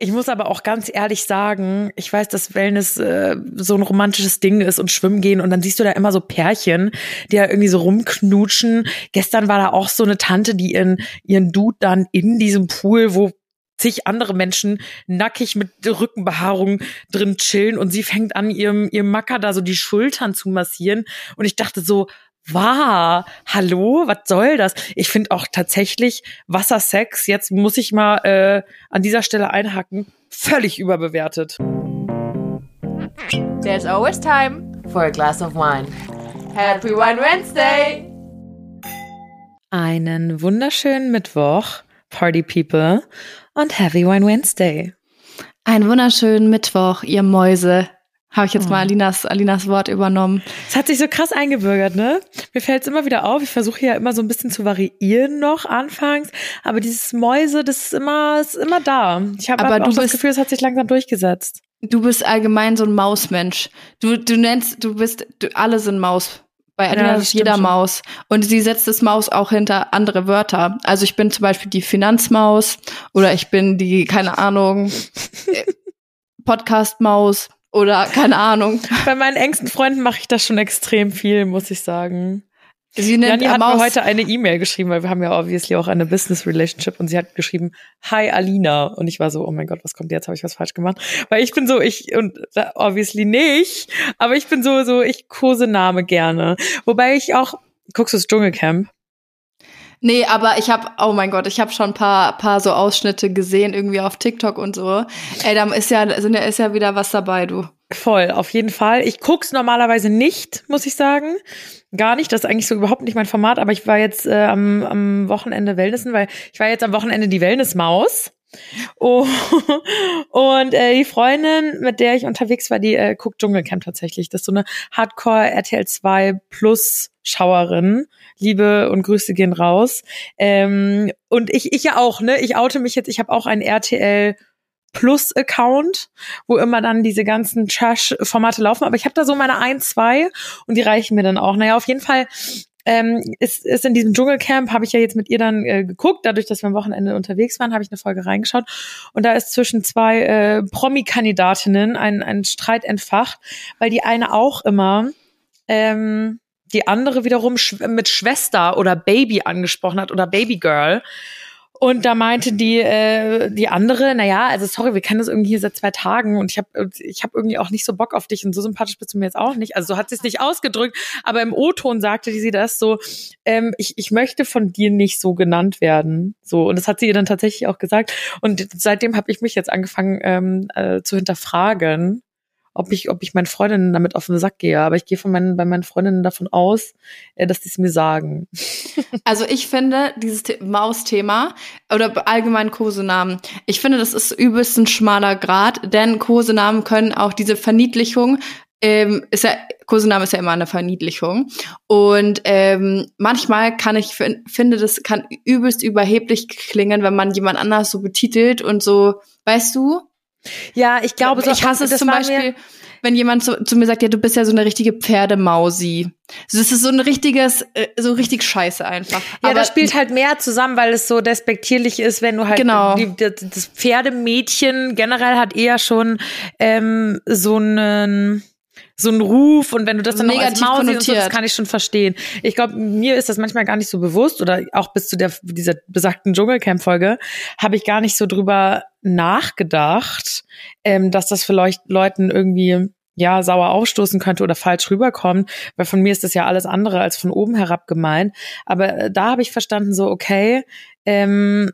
Ich muss aber auch ganz ehrlich sagen, ich weiß, dass Wellness äh, so ein romantisches Ding ist und schwimmen gehen und dann siehst du da immer so Pärchen, die da irgendwie so rumknutschen. Gestern war da auch so eine Tante, die ihren, ihren Dude dann in diesem Pool, wo zig andere Menschen nackig mit Rückenbehaarung drin chillen und sie fängt an, ihrem, ihrem Macker da so die Schultern zu massieren und ich dachte so, war. Hallo, was soll das? Ich finde auch tatsächlich Wassersex, jetzt muss ich mal äh, an dieser Stelle einhaken, völlig überbewertet. There's always time for a glass of wine. Happy Wine Wednesday! Einen wunderschönen Mittwoch, Party People, und Happy Wine Wednesday. Einen wunderschönen Mittwoch, ihr Mäuse. Habe ich jetzt mal Alinas, Alinas Wort übernommen. Es hat sich so krass eingebürgert, ne? Mir fällt es immer wieder auf. Ich versuche ja immer so ein bisschen zu variieren noch anfangs, aber dieses Mäuse, das ist immer, ist immer da. Ich habe hab auch das Gefühl, es hat sich langsam durchgesetzt. Du bist allgemein so ein Mausmensch. Du, du nennst, du bist, du, alle sind Maus. Bei Alina ja, ist jeder schon. Maus. Und sie setzt das Maus auch hinter andere Wörter. Also ich bin zum Beispiel die Finanzmaus oder ich bin die, keine Ahnung, Podcast-Maus oder keine Ahnung. Bei meinen engsten Freunden mache ich das schon extrem viel, muss ich sagen. Sie nennt Jani hat mir heute eine E-Mail geschrieben, weil wir haben ja obviously auch eine Business Relationship und sie hat geschrieben, Hi Alina. Und ich war so, oh mein Gott, was kommt jetzt? Habe ich was falsch gemacht? Weil ich bin so, ich, und obviously nicht, aber ich bin so, so, ich Kosename gerne. Wobei ich auch, guckst du das Dschungelcamp? Nee, aber ich habe, oh mein Gott, ich habe schon ein paar, paar so Ausschnitte gesehen, irgendwie auf TikTok und so. Ey, da ist ja, sind ja, ist ja wieder was dabei, du. Voll, auf jeden Fall. Ich guck's normalerweise nicht, muss ich sagen. Gar nicht. Das ist eigentlich so überhaupt nicht mein Format, aber ich war jetzt äh, am, am Wochenende Wellnessen, weil ich war jetzt am Wochenende die Wellnessmaus. Oh, und äh, die Freundin, mit der ich unterwegs war, die äh, guckt Dschungelcamp tatsächlich. Das ist so eine Hardcore RTL 2 Plus Schauerin. Liebe und Grüße gehen raus. Ähm, und ich, ich ja auch, ne? Ich oute mich jetzt, ich habe auch einen RTL Plus-Account, wo immer dann diese ganzen Trash-Formate laufen. Aber ich habe da so meine ein, zwei und die reichen mir dann auch. Naja, auf jeden Fall ähm, ist, ist in diesem Dschungelcamp, habe ich ja jetzt mit ihr dann äh, geguckt, dadurch, dass wir am Wochenende unterwegs waren, habe ich eine Folge reingeschaut. Und da ist zwischen zwei äh, Promi-Kandidatinnen ein, ein Streit entfacht, weil die eine auch immer ähm, die andere wiederum mit Schwester oder Baby angesprochen hat oder Babygirl. Und da meinte die äh, die andere, na ja, also sorry, wir kennen das irgendwie hier seit zwei Tagen und ich habe ich hab irgendwie auch nicht so Bock auf dich und so sympathisch bist du mir jetzt auch nicht. Also so hat sie es nicht ausgedrückt, aber im O-Ton sagte sie das so, ähm, ich, ich möchte von dir nicht so genannt werden. So und das hat sie ihr dann tatsächlich auch gesagt und seitdem habe ich mich jetzt angefangen ähm, äh, zu hinterfragen, ob ich, ob ich meinen Freundinnen damit auf den Sack gehe. Aber ich gehe von meinen, bei meinen Freundinnen davon aus, äh, dass die es mir sagen. Also ich finde dieses Maus-Thema oder allgemein Kosenamen, ich finde, das ist übelst ein schmaler Grad, denn Kosenamen können auch diese Verniedlichung ähm, ist ja, Kosename ist ja immer eine Verniedlichung. Und ähm, manchmal kann ich finde, das kann übelst überheblich klingen, wenn man jemand anders so betitelt und so, weißt du? Ja, ich glaube, so, ich hasse es zum Beispiel, wenn jemand zu, zu, mir sagt, ja, du bist ja so eine richtige Pferdemausi. Das ist so ein richtiges, äh, so richtig scheiße einfach. Ja, Aber das spielt halt mehr zusammen, weil es so despektierlich ist, wenn du halt genau. die, das Pferdemädchen generell hat eher schon ähm, so einen so ein Ruf und wenn du das dann Negativ noch als Maus siehst, so, das kann ich schon verstehen. Ich glaube, mir ist das manchmal gar nicht so bewusst oder auch bis zu der dieser besagten Dschungelcamp-Folge habe ich gar nicht so drüber nachgedacht, ähm, dass das vielleicht Leuten irgendwie ja sauer aufstoßen könnte oder falsch rüberkommt, weil von mir ist das ja alles andere als von oben herab gemeint. Aber äh, da habe ich verstanden, so okay, ähm,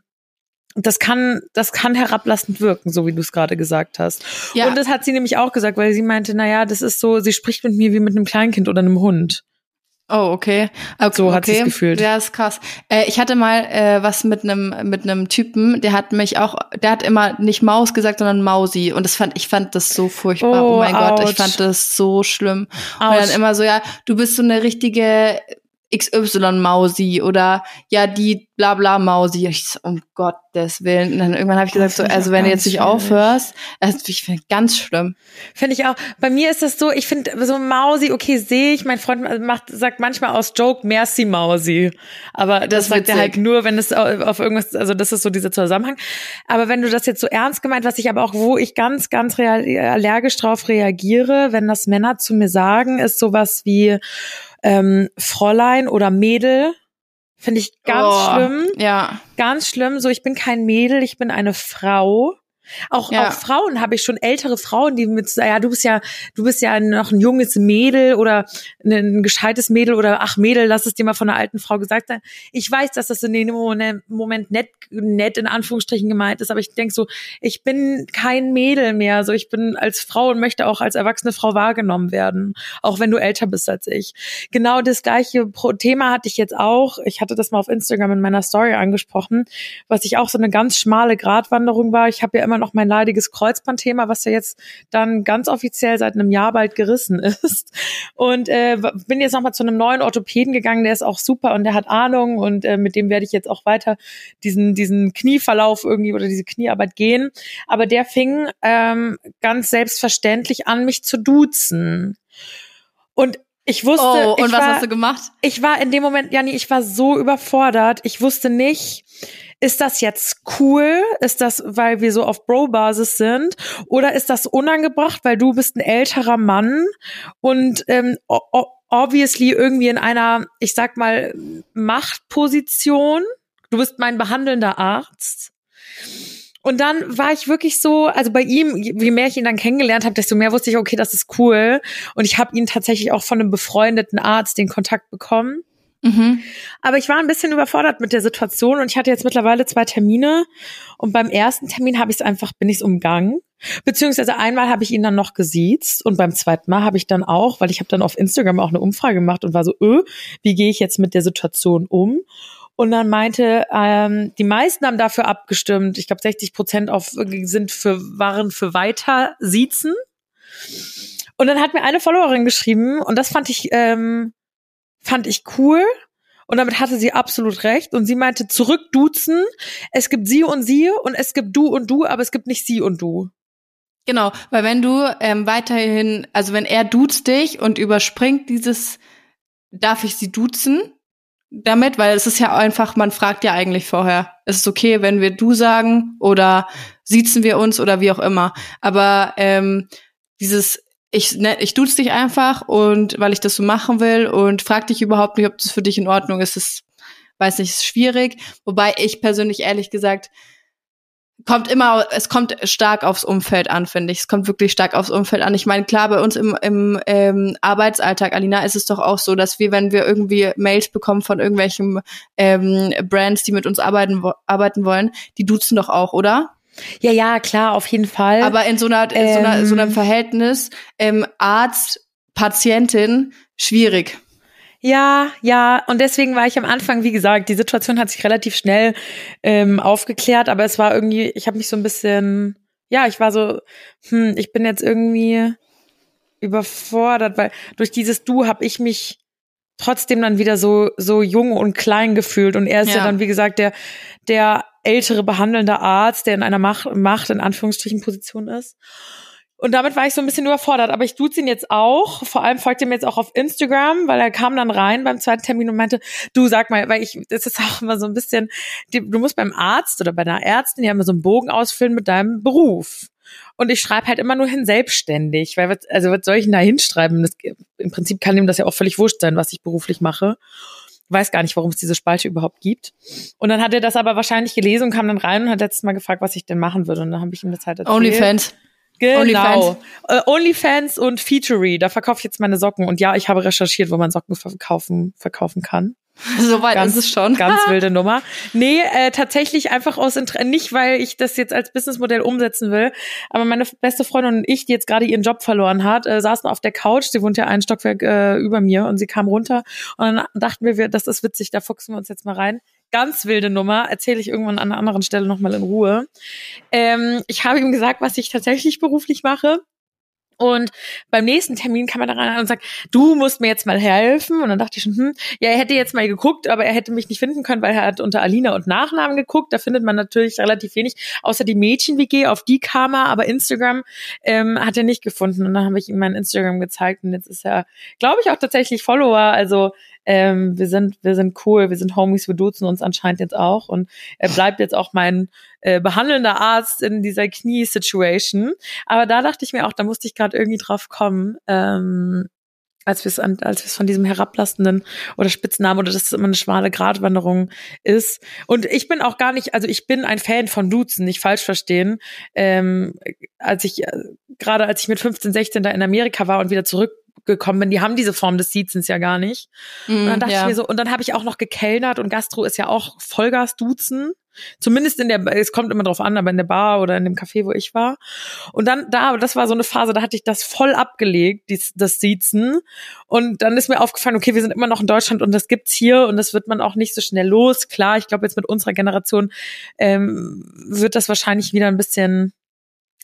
das kann, das kann herablassend wirken, so wie du es gerade gesagt hast. Ja. Und das hat sie nämlich auch gesagt, weil sie meinte, na ja, das ist so, sie spricht mit mir wie mit einem Kleinkind oder einem Hund. Oh, okay. okay so hat okay. sie gefühlt. Ja, ist krass. Äh, ich hatte mal äh, was mit einem mit einem Typen, der hat mich auch, der hat immer nicht Maus gesagt, sondern Mausi. Und das fand ich fand das so furchtbar. Oh, oh mein ouch. Gott, ich fand das so schlimm. Ouch. Und dann immer so, ja, du bist so eine richtige XY-Mausi oder ja, die Blabla-Mausi. Ich so, um Gottes Willen. Und dann irgendwann habe ich gesagt, so, also wenn du jetzt nicht aufhörst, das ich finde ganz schlimm. Finde ich auch. Bei mir ist das so, ich finde so Mausi, okay, sehe ich, mein Freund macht, sagt manchmal aus Joke Merci Mausi. Aber das, das sagt er halt nur, wenn es auf irgendwas, also das ist so dieser Zusammenhang. Aber wenn du das jetzt so ernst gemeint, was ich aber auch, wo ich ganz, ganz allergisch drauf reagiere, wenn das Männer zu mir sagen, ist sowas wie, ähm, Fräulein oder Mädel. Finde ich ganz oh, schlimm. Ja. Ganz schlimm. So, ich bin kein Mädel, ich bin eine Frau. Auch, ja. auch Frauen habe ich schon ältere Frauen, die mit, ja, du bist ja, du bist ja noch ein junges Mädel oder ein gescheites Mädel oder ach Mädel, lass es dir mal von einer alten Frau gesagt sein. Ich weiß, dass das in dem Moment nett, nett in Anführungsstrichen gemeint ist, aber ich denk so, ich bin kein Mädel mehr. So, ich bin als Frau und möchte auch als erwachsene Frau wahrgenommen werden, auch wenn du älter bist als ich. Genau das gleiche Thema hatte ich jetzt auch. Ich hatte das mal auf Instagram in meiner Story angesprochen, was ich auch so eine ganz schmale Gratwanderung war. Ich habe ja immer noch mein leidiges Kreuzbandthema, was ja jetzt dann ganz offiziell seit einem Jahr bald gerissen ist. Und äh, bin jetzt nochmal zu einem neuen Orthopäden gegangen, der ist auch super und der hat Ahnung und äh, mit dem werde ich jetzt auch weiter diesen, diesen Knieverlauf irgendwie oder diese Kniearbeit gehen. Aber der fing ähm, ganz selbstverständlich an, mich zu duzen. Und ich wusste. Oh, und was war, hast du gemacht? Ich war in dem Moment, Jani, ich war so überfordert. Ich wusste nicht, ist das jetzt cool? Ist das, weil wir so auf Bro-Basis sind? Oder ist das unangebracht, weil du bist ein älterer Mann und ähm, obviously irgendwie in einer, ich sag mal, Machtposition? Du bist mein behandelnder Arzt. Und dann war ich wirklich so, also bei ihm, je mehr ich ihn dann kennengelernt habe, desto mehr wusste ich, okay, das ist cool. Und ich habe ihn tatsächlich auch von einem befreundeten Arzt den Kontakt bekommen. Mhm. Aber ich war ein bisschen überfordert mit der Situation und ich hatte jetzt mittlerweile zwei Termine und beim ersten Termin habe ich es einfach, bin ich es umgangen. Beziehungsweise einmal habe ich ihn dann noch gesiezt und beim zweiten Mal habe ich dann auch, weil ich habe dann auf Instagram auch eine Umfrage gemacht und war so, öh, wie gehe ich jetzt mit der Situation um? Und dann meinte, ähm, die meisten haben dafür abgestimmt. Ich glaube, 60 Prozent auf sind für waren für weiter siezen. Und dann hat mir eine Followerin geschrieben und das fand ich ähm, fand ich cool. Und damit hatte sie absolut recht. Und sie meinte, zurückduzen. Es gibt sie und sie und es gibt du und du, aber es gibt nicht sie und du. Genau, weil wenn du ähm, weiterhin, also wenn er duzt dich und überspringt dieses, darf ich sie duzen damit, weil es ist ja einfach, man fragt ja eigentlich vorher, ist es okay, wenn wir du sagen oder siezen wir uns oder wie auch immer. Aber ähm, dieses ich, ne, ich duze dich einfach und weil ich das so machen will und frag dich überhaupt nicht, ob das für dich in Ordnung ist. Das weiß nicht, ist schwierig. Wobei ich persönlich ehrlich gesagt kommt immer, es kommt stark aufs Umfeld an, finde ich. Es kommt wirklich stark aufs Umfeld an. Ich meine, klar, bei uns im, im ähm, Arbeitsalltag, Alina, ist es doch auch so, dass wir, wenn wir irgendwie Mails bekommen von irgendwelchen ähm, Brands, die mit uns arbeiten, arbeiten wollen, die duzen doch auch, oder? Ja, ja, klar, auf jeden Fall. Aber in so einer, in so, einer so einem ähm. Verhältnis ähm, Arzt, Patientin, schwierig. Ja, ja, und deswegen war ich am Anfang, wie gesagt, die Situation hat sich relativ schnell ähm, aufgeklärt, aber es war irgendwie, ich habe mich so ein bisschen, ja, ich war so, hm, ich bin jetzt irgendwie überfordert, weil durch dieses Du habe ich mich trotzdem dann wieder so so jung und klein gefühlt und er ist ja, ja dann wie gesagt der der ältere behandelnde Arzt, der in einer Macht, Macht in Anführungsstrichen Position ist. Und damit war ich so ein bisschen überfordert. Aber ich duze ihn jetzt auch. Vor allem folgt er mir jetzt auch auf Instagram, weil er kam dann rein beim zweiten Termin und meinte, du sag mal, weil ich, das ist auch immer so ein bisschen, du musst beim Arzt oder bei einer Ärztin ja immer so einen Bogen ausfüllen mit deinem Beruf. Und ich schreibe halt immer nur hin selbstständig, weil also was soll ich denn da hinschreiben? Das, Im Prinzip kann ihm das ja auch völlig wurscht sein, was ich beruflich mache weiß gar nicht, warum es diese Spalte überhaupt gibt. Und dann hat er das aber wahrscheinlich gelesen und kam dann rein und hat letztes Mal gefragt, was ich denn machen würde. Und dann habe ich ihm das halt erzählt. Onlyfans. Genau. Onlyfans. Uh, Onlyfans und Featurey. Da verkaufe ich jetzt meine Socken. Und ja, ich habe recherchiert, wo man Socken verkaufen, verkaufen kann. Soweit ist es schon. Ganz wilde Nummer. Nee, äh, tatsächlich einfach aus Interesse, nicht weil ich das jetzt als Businessmodell umsetzen will, aber meine beste Freundin und ich, die jetzt gerade ihren Job verloren hat, äh, saßen auf der Couch, sie wohnt ja ein Stockwerk äh, über mir und sie kam runter und dann dachten wir, wir, das ist witzig, da fuchsen wir uns jetzt mal rein. Ganz wilde Nummer, erzähle ich irgendwann an einer anderen Stelle nochmal in Ruhe. Ähm, ich habe ihm gesagt, was ich tatsächlich beruflich mache Und beim nächsten Termin kam er da rein und sagt, du musst mir jetzt mal helfen. Und dann dachte ich schon, hm, ja, er hätte jetzt mal geguckt, aber er hätte mich nicht finden können, weil er hat unter Alina und Nachnamen geguckt. Da findet man natürlich relativ wenig, außer die Mädchen-WG, auf die kam er, aber Instagram ähm, hat er nicht gefunden. Und dann habe ich ihm mein Instagram gezeigt und jetzt ist er, glaube ich, auch tatsächlich Follower. Also ähm, wir sind, wir sind cool, wir sind Homies, wir duzen uns anscheinend jetzt auch und er bleibt jetzt auch mein äh, behandelnder Arzt in dieser Knie-Situation. Aber da dachte ich mir auch, da musste ich gerade irgendwie drauf kommen, ähm, als wir es als wir es von diesem herablassenden oder Spitznamen oder dass es immer eine schmale Gratwanderung ist. Und ich bin auch gar nicht, also ich bin ein Fan von Duzen, nicht falsch verstehen. Ähm, als ich äh, gerade als ich mit 15, 16 da in Amerika war und wieder zurück gekommen bin, die haben diese Form des Siezens ja gar nicht. Mm, und dann dachte ja. ich mir so, und dann habe ich auch noch gekellnert und Gastro ist ja auch Vollgas-Duzen. Zumindest in der, es kommt immer drauf an, aber in der Bar oder in dem Café, wo ich war. Und dann da, das war so eine Phase, da hatte ich das voll abgelegt, dies, das Siezen. Und dann ist mir aufgefallen, okay, wir sind immer noch in Deutschland und das gibt's hier und das wird man auch nicht so schnell los. Klar, ich glaube jetzt mit unserer Generation ähm, wird das wahrscheinlich wieder ein bisschen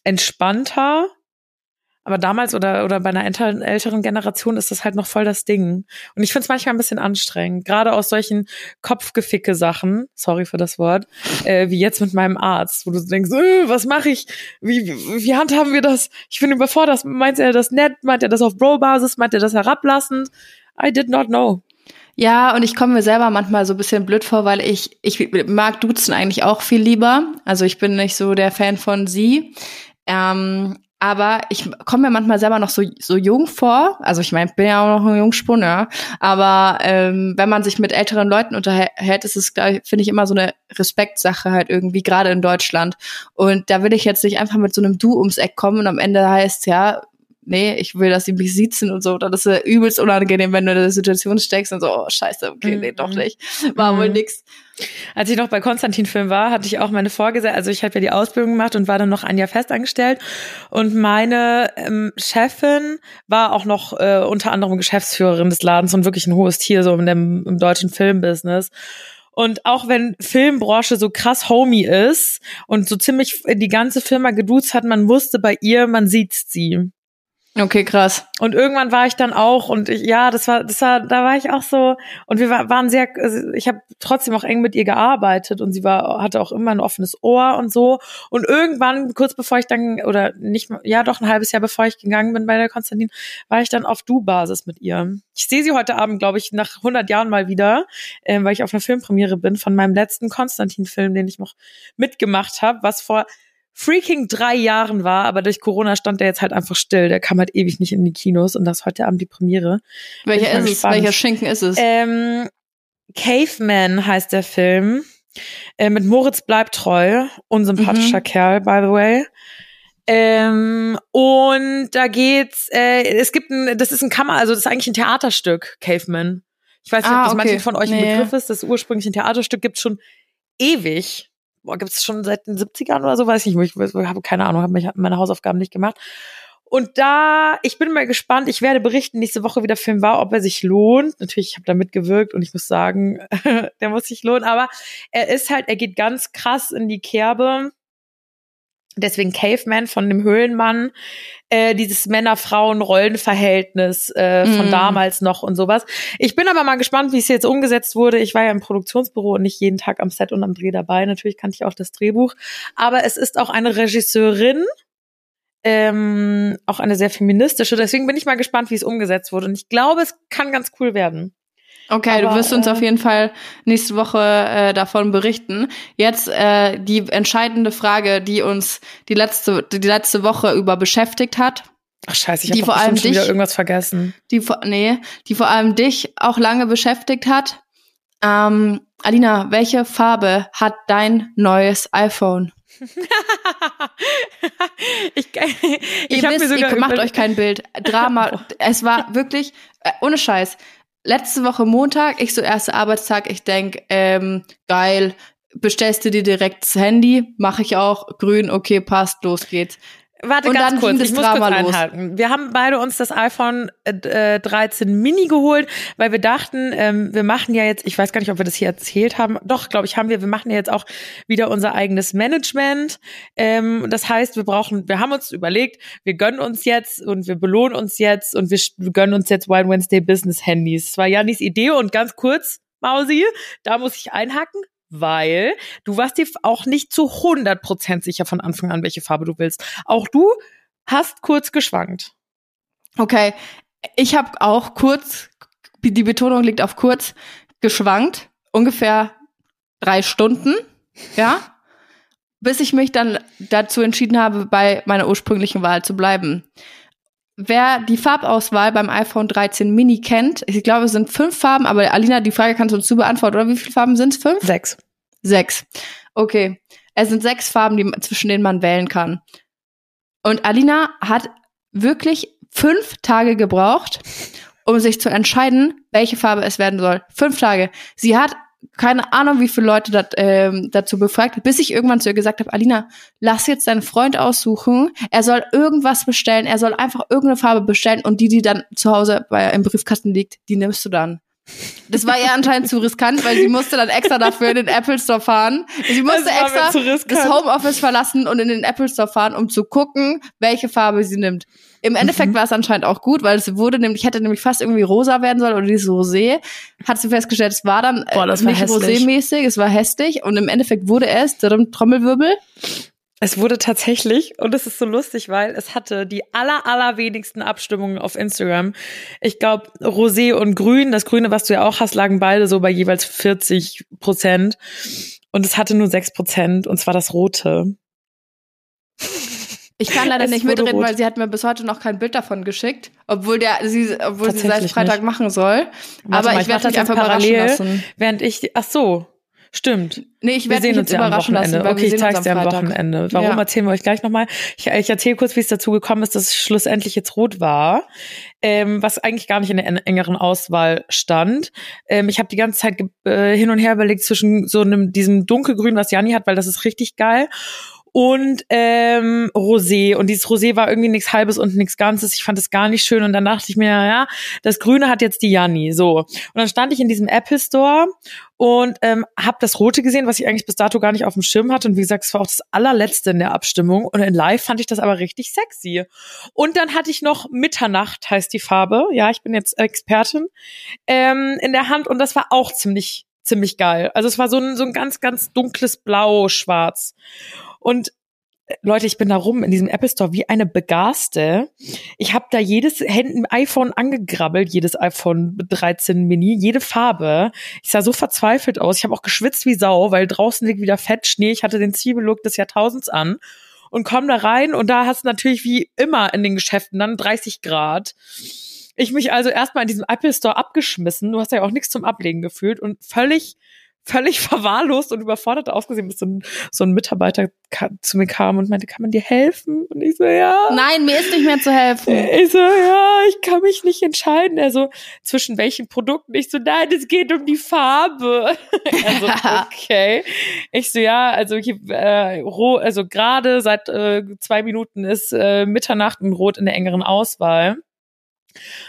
entspannter. Aber damals oder, oder bei einer älteren Generation ist das halt noch voll das Ding. Und ich finde es manchmal ein bisschen anstrengend, gerade aus solchen Kopfgeficke Sachen, sorry für das Wort, äh, wie jetzt mit meinem Arzt, wo du denkst, äh, was mache ich? Wie, wie, wie handhaben wir das? Ich bin überfordert. Meint er das nett? Meint er das auf Bro-Basis? Meint er das herablassend? I did not know. Ja, und ich komme mir selber manchmal so ein bisschen blöd vor, weil ich, ich mag Duzen eigentlich auch viel lieber. Also ich bin nicht so der Fan von sie. Ähm, aber ich komme mir manchmal selber noch so, so jung vor. Also ich meine, bin ja auch noch ein Jungspund, ja. Aber ähm, wenn man sich mit älteren Leuten unterhält, ist es, finde ich, immer so eine Respektsache halt irgendwie, gerade in Deutschland. Und da will ich jetzt nicht einfach mit so einem Du ums Eck kommen und am Ende heißt ja, nee, ich will, dass sie mich sitzen und so. Das ist übelst unangenehm, wenn du in der Situation steckst und so, oh scheiße, okay, nee, doch mhm. nicht. War wohl mhm. nix. Als ich noch bei Konstantin Film war, hatte ich auch meine Vorgesetzte, also ich habe ja die Ausbildung gemacht und war dann noch ein Jahr festangestellt. Und meine ähm, Chefin war auch noch äh, unter anderem Geschäftsführerin des Ladens und wirklich ein hohes Tier so in dem, im deutschen Filmbusiness. Und auch wenn Filmbranche so krass homey ist und so ziemlich die ganze Firma geduzt hat, man wusste bei ihr, man sieht sie. Okay, krass. Und irgendwann war ich dann auch und ich, ja, das war, das war, da war ich auch so und wir waren sehr, also ich habe trotzdem auch eng mit ihr gearbeitet und sie war, hatte auch immer ein offenes Ohr und so. Und irgendwann, kurz bevor ich dann oder nicht, ja, doch ein halbes Jahr bevor ich gegangen bin bei der Konstantin, war ich dann auf Du-Basis mit ihr. Ich sehe sie heute Abend, glaube ich, nach 100 Jahren mal wieder, äh, weil ich auf einer Filmpremiere bin von meinem letzten Konstantin-Film, den ich noch mitgemacht habe, was vor freaking drei Jahren war, aber durch Corona stand der jetzt halt einfach still. Der kam halt ewig nicht in die Kinos und das heute Abend die Premiere. Welcher ist es? Welcher Schinken ist es? Ähm, Caveman heißt der Film. Äh, mit Moritz bleibt treu. Unsympathischer mhm. Kerl, by the way. Ähm, und da geht's, äh, es gibt ein, das ist ein Kammer, also das ist eigentlich ein Theaterstück, Caveman. Ich weiß nicht, ah, ob das okay. manche von euch nee. ein Begriff ist. Das ursprüngliche Theaterstück gibt's schon ewig gibt es schon seit den 70ern oder so, weiß ich nicht, ich habe keine Ahnung, habe meine Hausaufgaben nicht gemacht. Und da, ich bin mal gespannt, ich werde berichten nächste Woche, wie der Film war, ob er sich lohnt. Natürlich, ich habe da mitgewirkt und ich muss sagen, der muss sich lohnen, aber er ist halt, er geht ganz krass in die Kerbe deswegen Caveman von dem Höhlenmann, äh, dieses Männer-Frauen-Rollenverhältnis äh, von mm. damals noch und sowas. Ich bin aber mal gespannt, wie es jetzt umgesetzt wurde. Ich war ja im Produktionsbüro und nicht jeden Tag am Set und am Dreh dabei. Natürlich kannte ich auch das Drehbuch. Aber es ist auch eine Regisseurin, ähm, auch eine sehr feministische. Deswegen bin ich mal gespannt, wie es umgesetzt wurde. Und ich glaube, es kann ganz cool werden. Okay, Aber, du wirst uns äh, auf jeden Fall nächste Woche äh, davon berichten. Jetzt äh, die entscheidende Frage, die uns die letzte die letzte Woche über beschäftigt hat. Ach scheiße, ich habe vor allem dich, wieder irgendwas vergessen. Die nee, die vor allem dich auch lange beschäftigt hat. Ähm, Alina, welche Farbe hat dein neues iPhone? ich ich ihr wisst, mir sogar ihr macht euch kein Bild. Drama. es war wirklich äh, ohne Scheiß letzte Woche Montag, ich so erster Arbeitstag, ich denk, ähm, geil, bestellst du dir direkt das Handy, mache ich auch, grün, okay, passt, los geht's. Warte Und ganz kurz, ich muss Drama kurz los. einhalten. Wir haben beide uns das iPhone äh, 13 Mini geholt, weil wir dachten, ähm, wir machen ja jetzt, ich weiß gar nicht, ob wir das hier erzählt haben. Doch, glaube ich, haben wir. Wir machen ja jetzt auch wieder unser eigenes Management. Ähm, das heißt, wir brauchen, wir haben uns überlegt, wir gönnen uns jetzt und wir belohnen uns jetzt und wir, wir gönnen uns jetzt Wild Wednesday Business Handys. Das war Janis Idee und ganz kurz, Mausi, da muss ich einhaken. Weil du warst dir auch nicht zu 100% sicher von Anfang an, welche Farbe du willst. Auch du hast kurz geschwankt. Okay, ich habe auch kurz, die Betonung liegt auf kurz, geschwankt, ungefähr drei Stunden, ja, bis ich mich dann dazu entschieden habe, bei meiner ursprünglichen Wahl zu bleiben. Wer die Farbauswahl beim iPhone 13 Mini kennt, ich glaube, es sind fünf Farben, aber Alina, die Frage kannst du uns zu beantworten, oder wie viele Farben sind es? Fünf? Sechs. Sechs. Okay. Es sind sechs Farben, die, zwischen denen man wählen kann. Und Alina hat wirklich fünf Tage gebraucht, um sich zu entscheiden, welche Farbe es werden soll. Fünf Tage. Sie hat keine Ahnung, wie viele Leute dat, ähm, dazu befragt, bis ich irgendwann zu ihr gesagt habe, Alina, lass jetzt deinen Freund aussuchen. Er soll irgendwas bestellen. Er soll einfach irgendeine Farbe bestellen und die, die dann zu Hause bei, im Briefkasten liegt, die nimmst du dann. Das war ihr anscheinend zu riskant, weil sie musste dann extra dafür in den Apple Store fahren. Sie musste extra das Homeoffice verlassen und in den Apple Store fahren, um zu gucken, welche Farbe sie nimmt. Im Endeffekt Mhm. war es anscheinend auch gut, weil es wurde nämlich, hätte nämlich fast irgendwie rosa werden sollen oder dieses Rosé. Hat sie festgestellt, es war dann äh, Boah, das nicht. Rosé-mäßig, es war hässlich und im Endeffekt wurde es, drum, Trommelwirbel, Es wurde tatsächlich, und es ist so lustig, weil es hatte die aller, allerwenigsten Abstimmungen auf Instagram. Ich glaube, Rosé und Grün, das Grüne, was du ja auch hast, lagen beide so bei jeweils 40 Prozent. Und es hatte nur 6 Prozent, und zwar das Rote. Ich kann leider Es nicht wurde mitreden, rot. weil sie hat mir bis heute noch kein Bild davon geschickt, obwohl der sie obwohl sie seit Freitag nicht. machen soll. Warte Aber mal, ich mach werde das mich einfach überraschen lassen. Während ich, ach so, stimmt. Nee, ich Wir werde mich sehen jetzt uns ja am überraschen lassen, Okay, ich zeig's am dir am. Wochenende. Warum Ja. erzählen wir euch gleich nochmal? Ich, ich erzähle kurz, wie es dazu gekommen ist, dass es schlussendlich jetzt rot war, ähm, was eigentlich gar nicht in der en- engeren Auswahl stand. Ähm, ich habe die ganze Zeit äh, hin und her überlegt zwischen so einem diesem dunkelgrün, was Janni hat, weil das ist richtig geil. Und ähm, Rosé. Und dieses Rosé war irgendwie nichts Halbes und nichts Ganzes. Ich fand es gar nicht schön. Und dann dachte ich mir, ja, das Grüne hat jetzt die Janni. So. Und dann stand ich in diesem Apple Store und ähm, habe das Rote gesehen, was ich eigentlich bis dato gar nicht auf dem Schirm hatte. Und wie gesagt, es war auch das allerletzte in der Abstimmung. Und in Live fand ich das aber richtig sexy. Und dann hatte ich noch Mitternacht, heißt die Farbe. Ja, ich bin jetzt Expertin ähm, in der Hand. Und das war auch ziemlich, ziemlich geil. Also es war so ein, so ein ganz, ganz dunkles Blau-Schwarz. Und äh, Leute, ich bin da rum in diesem Apple Store wie eine Begaste. Ich habe da jedes Händen iPhone angegrabbelt, jedes iPhone 13 Mini, jede Farbe. Ich sah so verzweifelt aus. Ich habe auch geschwitzt wie Sau, weil draußen liegt wieder Fett, Schnee. Ich hatte den Zwiebellook des Jahrtausends an und komm da rein und da hast du natürlich wie immer in den Geschäften dann 30 Grad. Ich mich also erstmal in diesem Apple Store abgeschmissen. Du hast ja auch nichts zum Ablegen gefühlt und völlig völlig verwahrlost und überfordert ausgesehen, bis so ein, so ein Mitarbeiter zu mir kam und meinte, kann man dir helfen? Und ich so, ja. Nein, mir ist nicht mehr zu helfen. Ich so, ja, ich kann mich nicht entscheiden. Also, zwischen welchen Produkten? Ich so, nein, es geht um die Farbe. Also, okay. Ich so, ja, also, hier, äh, roh, also gerade seit äh, zwei Minuten ist äh, Mitternacht und Rot in der engeren Auswahl.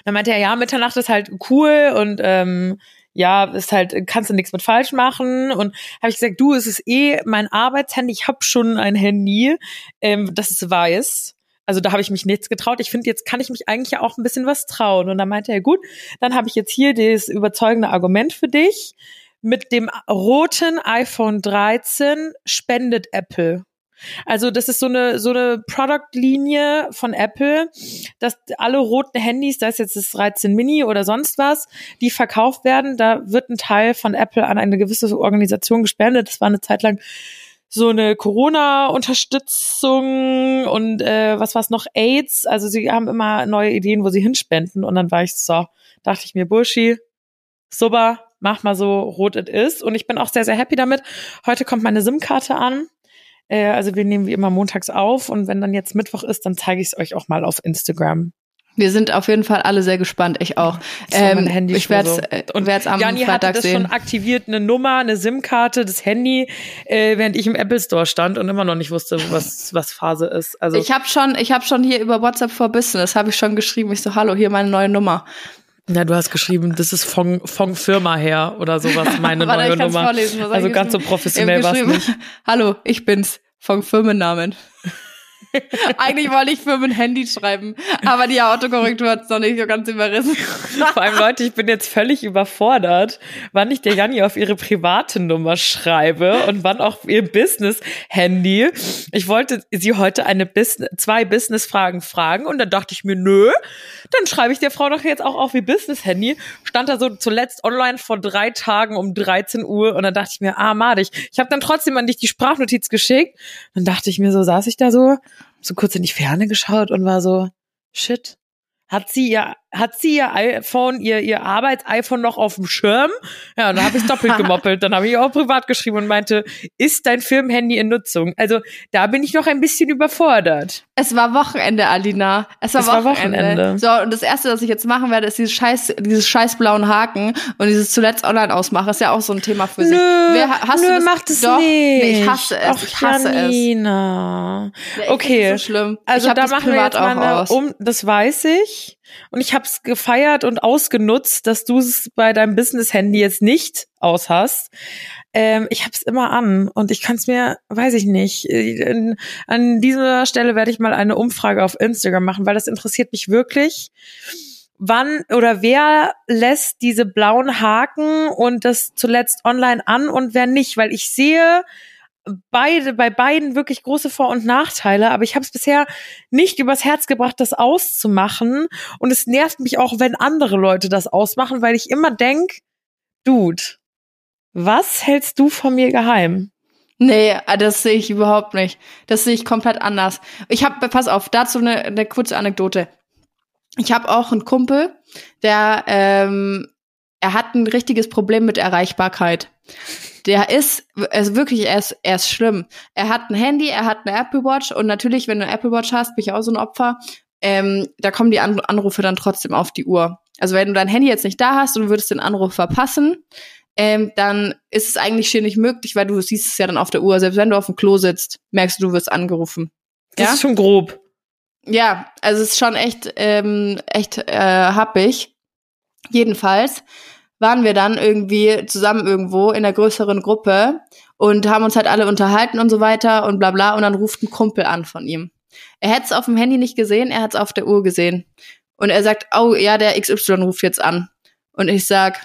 Dann meinte er, ja, Mitternacht ist halt cool und ähm, ja, ist halt, kannst du nichts mit falsch machen. Und habe ich gesagt, du, es ist eh mein Arbeitshandy, ich habe schon ein Handy, ähm, das ist weiß. Also da habe ich mich nichts getraut. Ich finde, jetzt kann ich mich eigentlich ja auch ein bisschen was trauen. Und dann meinte er, gut, dann habe ich jetzt hier das überzeugende Argument für dich. Mit dem roten iPhone 13 spendet Apple. Also das ist so eine so eine Product-Linie von Apple, dass alle roten Handys, da ist jetzt das 13 Mini oder sonst was, die verkauft werden, da wird ein Teil von Apple an eine gewisse Organisation gespendet. Das war eine Zeit lang so eine Corona-Unterstützung und äh, was war's noch AIDS. Also sie haben immer neue Ideen, wo sie hinspenden. Und dann war ich so, dachte ich mir, Burschi, super, mach mal so, rot it is. Und ich bin auch sehr, sehr happy damit. Heute kommt meine SIM-Karte an. Äh, also wir nehmen wie immer montags auf und wenn dann jetzt Mittwoch ist, dann zeige ich es euch auch mal auf Instagram. Wir sind auf jeden Fall alle sehr gespannt, ich auch. Ähm, Handy ich werde es äh, Und werd's am Jani Freitag hatte das sehen. schon aktiviert, eine Nummer, eine SIM-Karte, das Handy, äh, während ich im Apple Store stand und immer noch nicht wusste, was, was Phase ist. Also Ich habe schon, ich habe schon hier über WhatsApp for Business, habe ich schon geschrieben. Ich so, hallo, hier meine neue Nummer. Ja, du hast geschrieben, das ist von, von Firma her oder sowas, meine Warte, neue Nummer. vorlesen, also ganz so professionell war es nicht. Hallo, ich bin's vom Firmennamen. Eigentlich wollte ich Firmenhandy schreiben, aber die Autokorrektur hat es noch nicht so ganz überrissen. Vor allem, Leute, ich bin jetzt völlig überfordert, wann ich der Janni auf ihre private Nummer schreibe und wann auch ihr Business-Handy. Ich wollte sie heute eine Business, zwei Business-Fragen fragen und dann dachte ich mir, nö, dann schreibe ich der Frau doch jetzt auch auf ihr Business-Handy. Stand da so zuletzt online vor drei Tagen um 13 Uhr und dann dachte ich mir, ah, madig. Ich habe dann trotzdem an dich die Sprachnotiz geschickt. Dann dachte ich mir so, saß ich da so, so kurz in die Ferne geschaut und war so, shit, hat sie ihr, hat sie ihr iPhone, ihr, ihr Arbeits-iPhone noch auf dem Schirm? Ja, und dann habe ich doppelt gemoppelt. Dann habe ich auch privat geschrieben und meinte, ist dein Firmenhandy in Nutzung? Also da bin ich noch ein bisschen überfordert. Es war Wochenende, Alina. Es war, Es war Wochenende. Wochenende. So, und das erste, was ich jetzt machen werde, ist dieses scheiß, dieses scheiß blauen Haken und dieses zuletzt online ausmachen. Ist ja auch so ein Thema für sich. Wer, hast nö, du das? macht es Doch. nicht. Nee, ich hasse es. Ach, ich hasse es. Janina. Ja, ich Okay. So schlimm. Also ich da das machen wir privat jetzt mal auch eine aus. um, das weiß ich. Und ich habe es gefeiert und ausgenutzt, dass du es bei deinem Business-Handy jetzt nicht aus hast. Ähm, ich habe es immer an und ich kann es mir, weiß ich nicht. In, an dieser Stelle werde ich mal eine Umfrage auf Instagram machen, weil das interessiert mich wirklich. Wann oder wer lässt diese blauen Haken und das zuletzt online an und wer nicht? Weil ich sehe beide bei beiden wirklich große Vor- und Nachteile, aber ich habe es bisher nicht übers Herz gebracht, das auszumachen und es nervt mich auch, wenn andere Leute das ausmachen, weil ich immer denk, Dude, was hältst du von mir geheim? Nee, das sehe ich überhaupt nicht. Das sehe ich komplett anders. Ich habe, pass auf, dazu eine, eine kurze Anekdote. Ich habe auch einen Kumpel, der, ähm, er hat ein richtiges Problem mit Erreichbarkeit. Der ist, also wirklich, er ist, er ist schlimm. Er hat ein Handy, er hat eine Apple Watch und natürlich, wenn du eine Apple Watch hast, bin ich auch so ein Opfer, ähm, da kommen die An Anrufe dann trotzdem auf die Uhr. Also wenn du dein Handy jetzt nicht da hast und du würdest den Anruf verpassen, ähm, dann ist es eigentlich schier nicht möglich, weil du siehst es ja dann auf der Uhr. Selbst wenn du auf dem Klo sitzt, merkst du, du wirst angerufen. Das Ja? ist schon grob. Ja, also es ist schon echt, ähm, echt äh, happig. Jedenfalls waren wir dann irgendwie zusammen irgendwo in einer größeren Gruppe und haben uns halt alle unterhalten und so weiter und bla bla und dann ruft ein Kumpel an von ihm. Er hätte es auf dem Handy nicht gesehen, er hat es auf der Uhr gesehen. Und er sagt, oh ja, der XY ruft jetzt an. Und ich sag,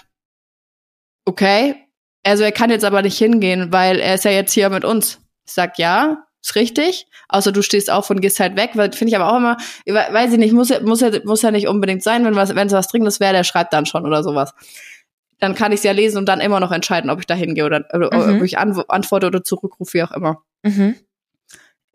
okay, also er kann jetzt aber nicht hingehen, weil er ist ja jetzt hier mit uns. Ich sag, ja, ist richtig. Außer du stehst auf und gehst halt weg, weil finde ich aber auch immer, weiß ich nicht, muss ja, muss ja, muss ja nicht unbedingt sein, wenn was, wenn es was Dringendes wäre, der schreibt dann schon oder sowas. Dann kann ich es ja lesen und dann immer noch entscheiden, ob ich da hingehe oder, Mhm. ob ich antw antworte oder zurückrufe, wie auch immer. Mhm.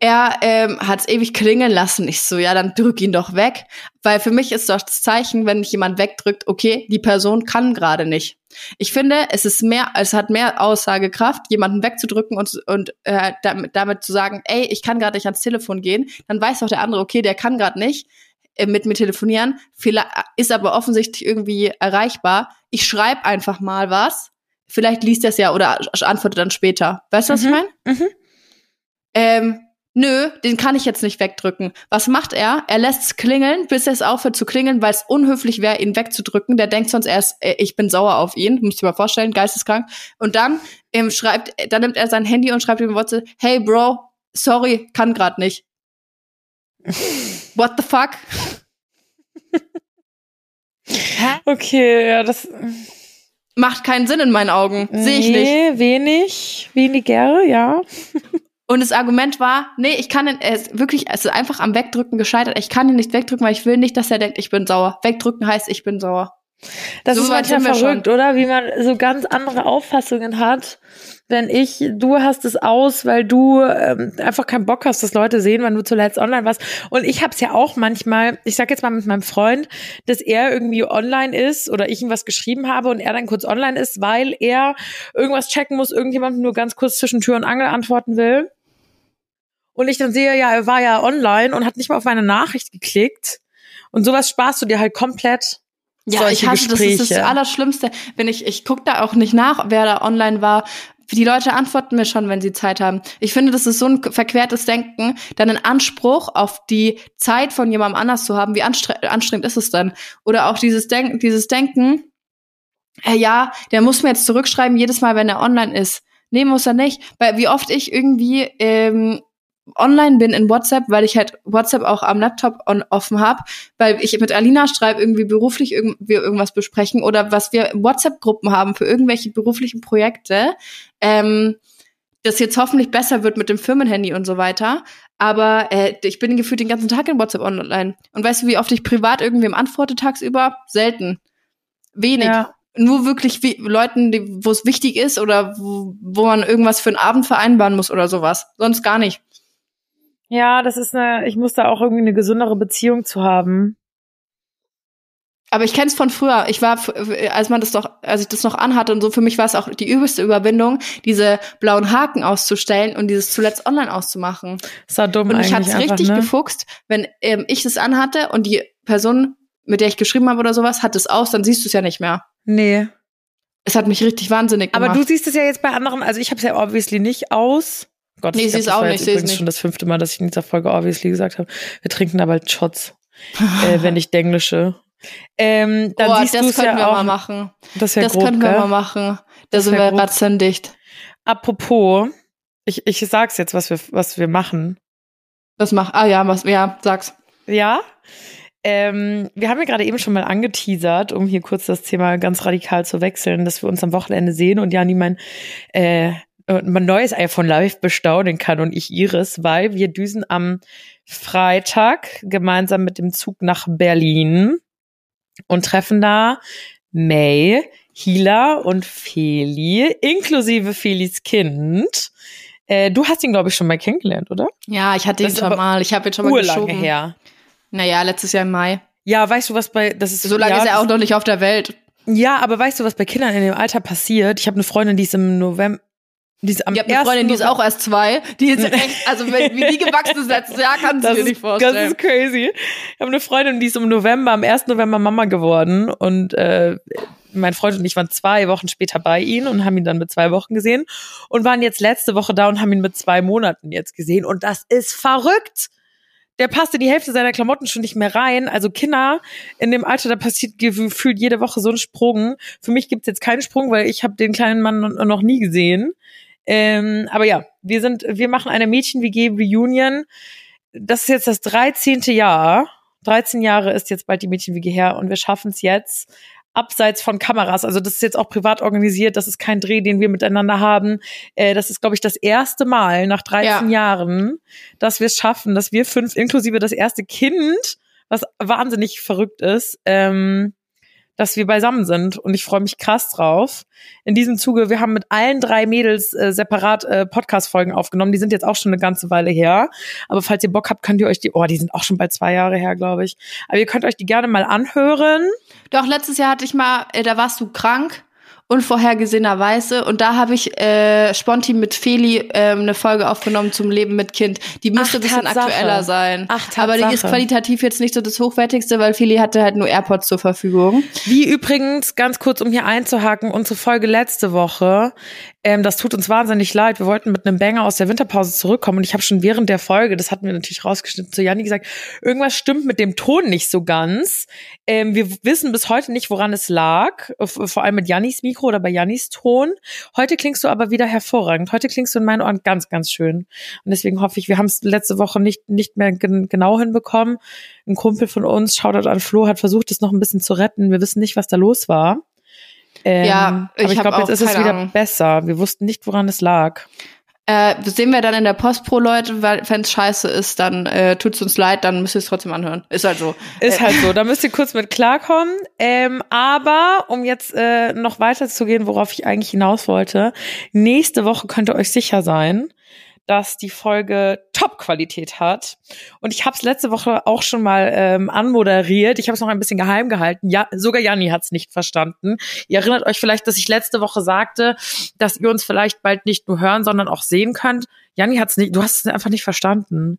Er ähm, hat es ewig klingeln lassen. Ich so, ja, dann drück ihn doch weg. Weil für mich ist doch das Zeichen, wenn mich jemand wegdrückt, okay, die Person kann gerade nicht. Ich finde, es ist mehr, es hat mehr Aussagekraft, jemanden wegzudrücken und, und äh, damit, damit zu sagen, ey, ich kann gerade nicht ans Telefon gehen. Dann weiß doch der andere, okay, der kann gerade nicht äh, mit mir telefonieren, vielleicht ist aber offensichtlich irgendwie erreichbar. Ich schreibe einfach mal was. Vielleicht liest er es ja oder antwortet dann später. Weißt du, was Mhm. ich meine? Mhm. Ähm, nö, den kann ich jetzt nicht wegdrücken. Was macht er? Er lässt es klingeln, bis es aufhört zu klingeln, weil es unhöflich wäre, ihn wegzudrücken. Der denkt sonst erst, äh, ich bin sauer auf ihn. Muss ich mal vorstellen, geisteskrank. Und dann ähm, schreibt, dann nimmt er sein Handy und schreibt ihm WhatsApp, hey Bro, sorry, kann grad nicht. What the fuck? Okay, ja, das Macht keinen Sinn in meinen Augen. Sehe ich nicht. nee, wenig, weniger, ja. Und das Argument war, nee, ich kann ihn, er ist wirklich, es ist einfach am Wegdrücken gescheitert. Ich kann ihn nicht wegdrücken, weil ich will nicht, dass er denkt, ich bin sauer. Wegdrücken heißt, ich bin sauer. Das So ist manchmal verrückt, oder? Wie man so ganz andere Auffassungen hat. Wenn ich, du hast es aus, weil du ähm, einfach keinen Bock hast, dass Leute sehen, wenn du zuletzt online warst. Und ich hab's ja auch manchmal, ich sag jetzt mal mit meinem Freund, dass er irgendwie online ist oder ich ihm was geschrieben habe und er dann kurz online ist, weil er irgendwas checken muss, irgendjemandem nur ganz kurz zwischen Tür und Angel antworten will. Und ich dann sehe, ja, er war ja online und hat nicht mal auf meine Nachricht geklickt. Und sowas sparst du dir halt komplett. Ja, ich hasse das, das ist das Gespräche. Allerschlimmste. Wenn ich, ich gucke da auch nicht nach, wer da online war. Die Leute antworten mir schon, wenn sie Zeit haben. Ich finde, das ist so ein verquertes Denken, dann einen Anspruch auf die Zeit von jemandem anders zu haben. Wie anstre anstrengend ist es dann? Oder auch dieses Denken, dieses Denken, äh, ja, der muss mir jetzt zurückschreiben, jedes Mal, wenn er online ist. Nee, muss er nicht. Weil wie oft ich irgendwie ähm, online bin in WhatsApp, weil ich halt WhatsApp auch am Laptop on, offen habe, weil ich mit Alina schreibe, irgendwie beruflich irg wir irgendwas besprechen oder was wir WhatsApp-Gruppen haben für irgendwelche beruflichen Projekte, ähm, das jetzt hoffentlich besser wird mit dem Firmenhandy und so weiter. Aber äh, ich bin gefühlt den ganzen Tag in WhatsApp online. Und weißt du, wie oft ich privat irgendwem antworte tagsüber? Selten. Wenig. Ja. Nur wirklich wie, Leuten, wo es wichtig ist oder wo, wo man irgendwas für einen Abend vereinbaren muss oder sowas. Sonst gar nicht. Ja, das ist eine, ich muss da auch irgendwie eine gesündere Beziehung zu haben. Aber ich kenn's von früher. Ich war, als man das doch, als ich das noch anhatte und so, für mich war es auch die übelste Überwindung, diese blauen Haken auszustellen und dieses zuletzt online auszumachen. Ist ja dumm Und mich eigentlich hat's einfach, richtig ne? gefuchst, wenn ähm, ich das anhatte und die Person, mit der ich geschrieben habe oder sowas, hat es aus, dann siehst du es ja nicht mehr. Nee. Es hat mich richtig wahnsinnig Aber gemacht. du siehst es ja jetzt bei anderen, also ich habe es ja obviously nicht aus. Gott, Nee, ich sie ist das auch nicht, jetzt übrigens nicht. schon das fünfte Mal, dass ich in dieser Folge obviously gesagt habe. Wir trinken da bald Shots, äh, wenn ich Denglische. Ähm, dann oh, siehst das es könnten ja wir auch. mal machen. Das wäre Das grob, könnten wir gell? mal machen. Da Das sind wir ratzendicht. Apropos, ich, ich sag's jetzt, was wir, was wir machen. Was mach? Ah ja, was? Ja, sag's. Ja. Ähm, wir haben ja gerade eben schon mal angeteasert, um hier kurz das Thema ganz radikal zu wechseln, dass wir uns am Wochenende sehen und Jani mein, äh, mein neues iPhone live bestaunen kann und ich ihres, weil wir düsen am Freitag gemeinsam mit dem Zug nach Berlin und treffen da May, Hila und Feli, inklusive Felis Kind. Äh, du hast ihn, glaube ich, schon mal kennengelernt, oder? Ja, ich hatte ihn schon mal. Ich habe ihn schon mal geschoben. her. Naja, letztes Jahr im Mai. Ja, weißt du, was bei, das ist So lange ja, ist er auch noch nicht auf der Welt. Ja, aber weißt du, was bei Kindern in dem Alter passiert? Ich habe eine Freundin, die ist im November, die ist am Ich habe eine 1. Freundin, die ist auch erst zwei. Die ist echt, also wenn, wie die gewachsen ist letztes Jahr, kannst du dir nicht vorstellen. Das ist crazy. Ich habe eine Freundin, die ist im November, am 1. November Mama geworden und äh, mein Freund und ich waren zwei Wochen später bei ihm und haben ihn dann mit zwei Wochen gesehen und waren jetzt letzte Woche da und haben ihn mit zwei Monaten jetzt gesehen und das ist verrückt. Der passte die Hälfte seiner Klamotten schon nicht mehr rein. Also Kinder in dem Alter, da passiert gefühlt jede Woche so ein Sprung. Für mich gibt's jetzt keinen Sprung, weil ich habe den kleinen Mann noch nie gesehen. Ähm, aber ja, wir sind, wir machen eine Mädchen-WG-Reunion. Das ist jetzt das 13. Jahr. 13 Jahre ist jetzt bald die Mädchen-WG her und wir schaffen es jetzt abseits von Kameras. Also das ist jetzt auch privat organisiert. Das ist kein Dreh, den wir miteinander haben. Äh, das ist, glaube ich, das erste Mal nach 13 Jahren, dass wir es schaffen, dass wir fünf, inklusive das erste Kind, was wahnsinnig verrückt ist, ähm, dass wir beisammen sind und ich freue mich krass drauf. In diesem Zuge, wir haben mit allen drei Mädels äh, separat äh, Podcast-Folgen aufgenommen. Die sind jetzt auch schon eine ganze Weile her. Aber falls ihr Bock habt, könnt ihr euch die, oh, die sind auch schon bald zwei Jahre her, glaube ich. Aber ihr könnt euch die gerne mal anhören. Doch, letztes Jahr hatte ich mal, äh, da warst du krank, unvorhergesehenerweise. Und da habe ich äh, spontan mit Feli ähm, eine Folge aufgenommen zum Leben mit Kind. Die müsste ein bisschen Tatsache. aktueller sein. Ach, Aber die ist Tatsache. qualitativ jetzt nicht so das Hochwertigste, weil Feli hatte halt nur AirPods zur Verfügung. Wie übrigens, ganz kurz, um hier einzuhaken, unsere Folge letzte Woche, ähm, das tut uns wahnsinnig leid. Wir wollten mit einem Banger aus der Winterpause zurückkommen und ich habe schon während der Folge, das hatten wir natürlich rausgeschnitten, zu Janni gesagt, irgendwas stimmt mit dem Ton nicht so ganz. Ähm, wir wissen bis heute nicht, woran es lag, f- vor allem mit Jannis Mikro oder bei Jannis Ton. Heute klingst du aber wieder hervorragend. Heute klingst du in meinen Ohren ganz, ganz schön. Und deswegen hoffe ich, wir haben es letzte Woche nicht, nicht mehr gen genau hinbekommen. Ein Kumpel von uns, Shoutout an Flo, hat versucht, es noch ein bisschen zu retten. Wir wissen nicht, was da los war. Ähm, Ja, ich aber ich glaube, jetzt ist es wieder Ahnung. besser. Wir wussten nicht, woran es lag. Äh, sehen wir dann in der Post pro Leute, weil wenn es scheiße ist, dann äh, tut's uns leid, dann müsst ihr es trotzdem anhören. Ist halt so. Ist Äh, halt so, da müsst ihr kurz mit klarkommen. Ähm, aber um jetzt äh, noch weiter zu gehen, worauf ich eigentlich hinaus wollte, nächste Woche könnt ihr euch sicher sein, dass die Folge Top-Qualität hat. Und ich habe es letzte Woche auch schon mal ähm, anmoderiert. Ich habe es noch ein bisschen geheim gehalten. Ja, sogar Janni hat es nicht verstanden. Ihr erinnert euch vielleicht, dass ich letzte Woche sagte, dass ihr uns vielleicht bald nicht nur hören, sondern auch sehen könnt. Janni hat es nicht, du hast es einfach nicht verstanden.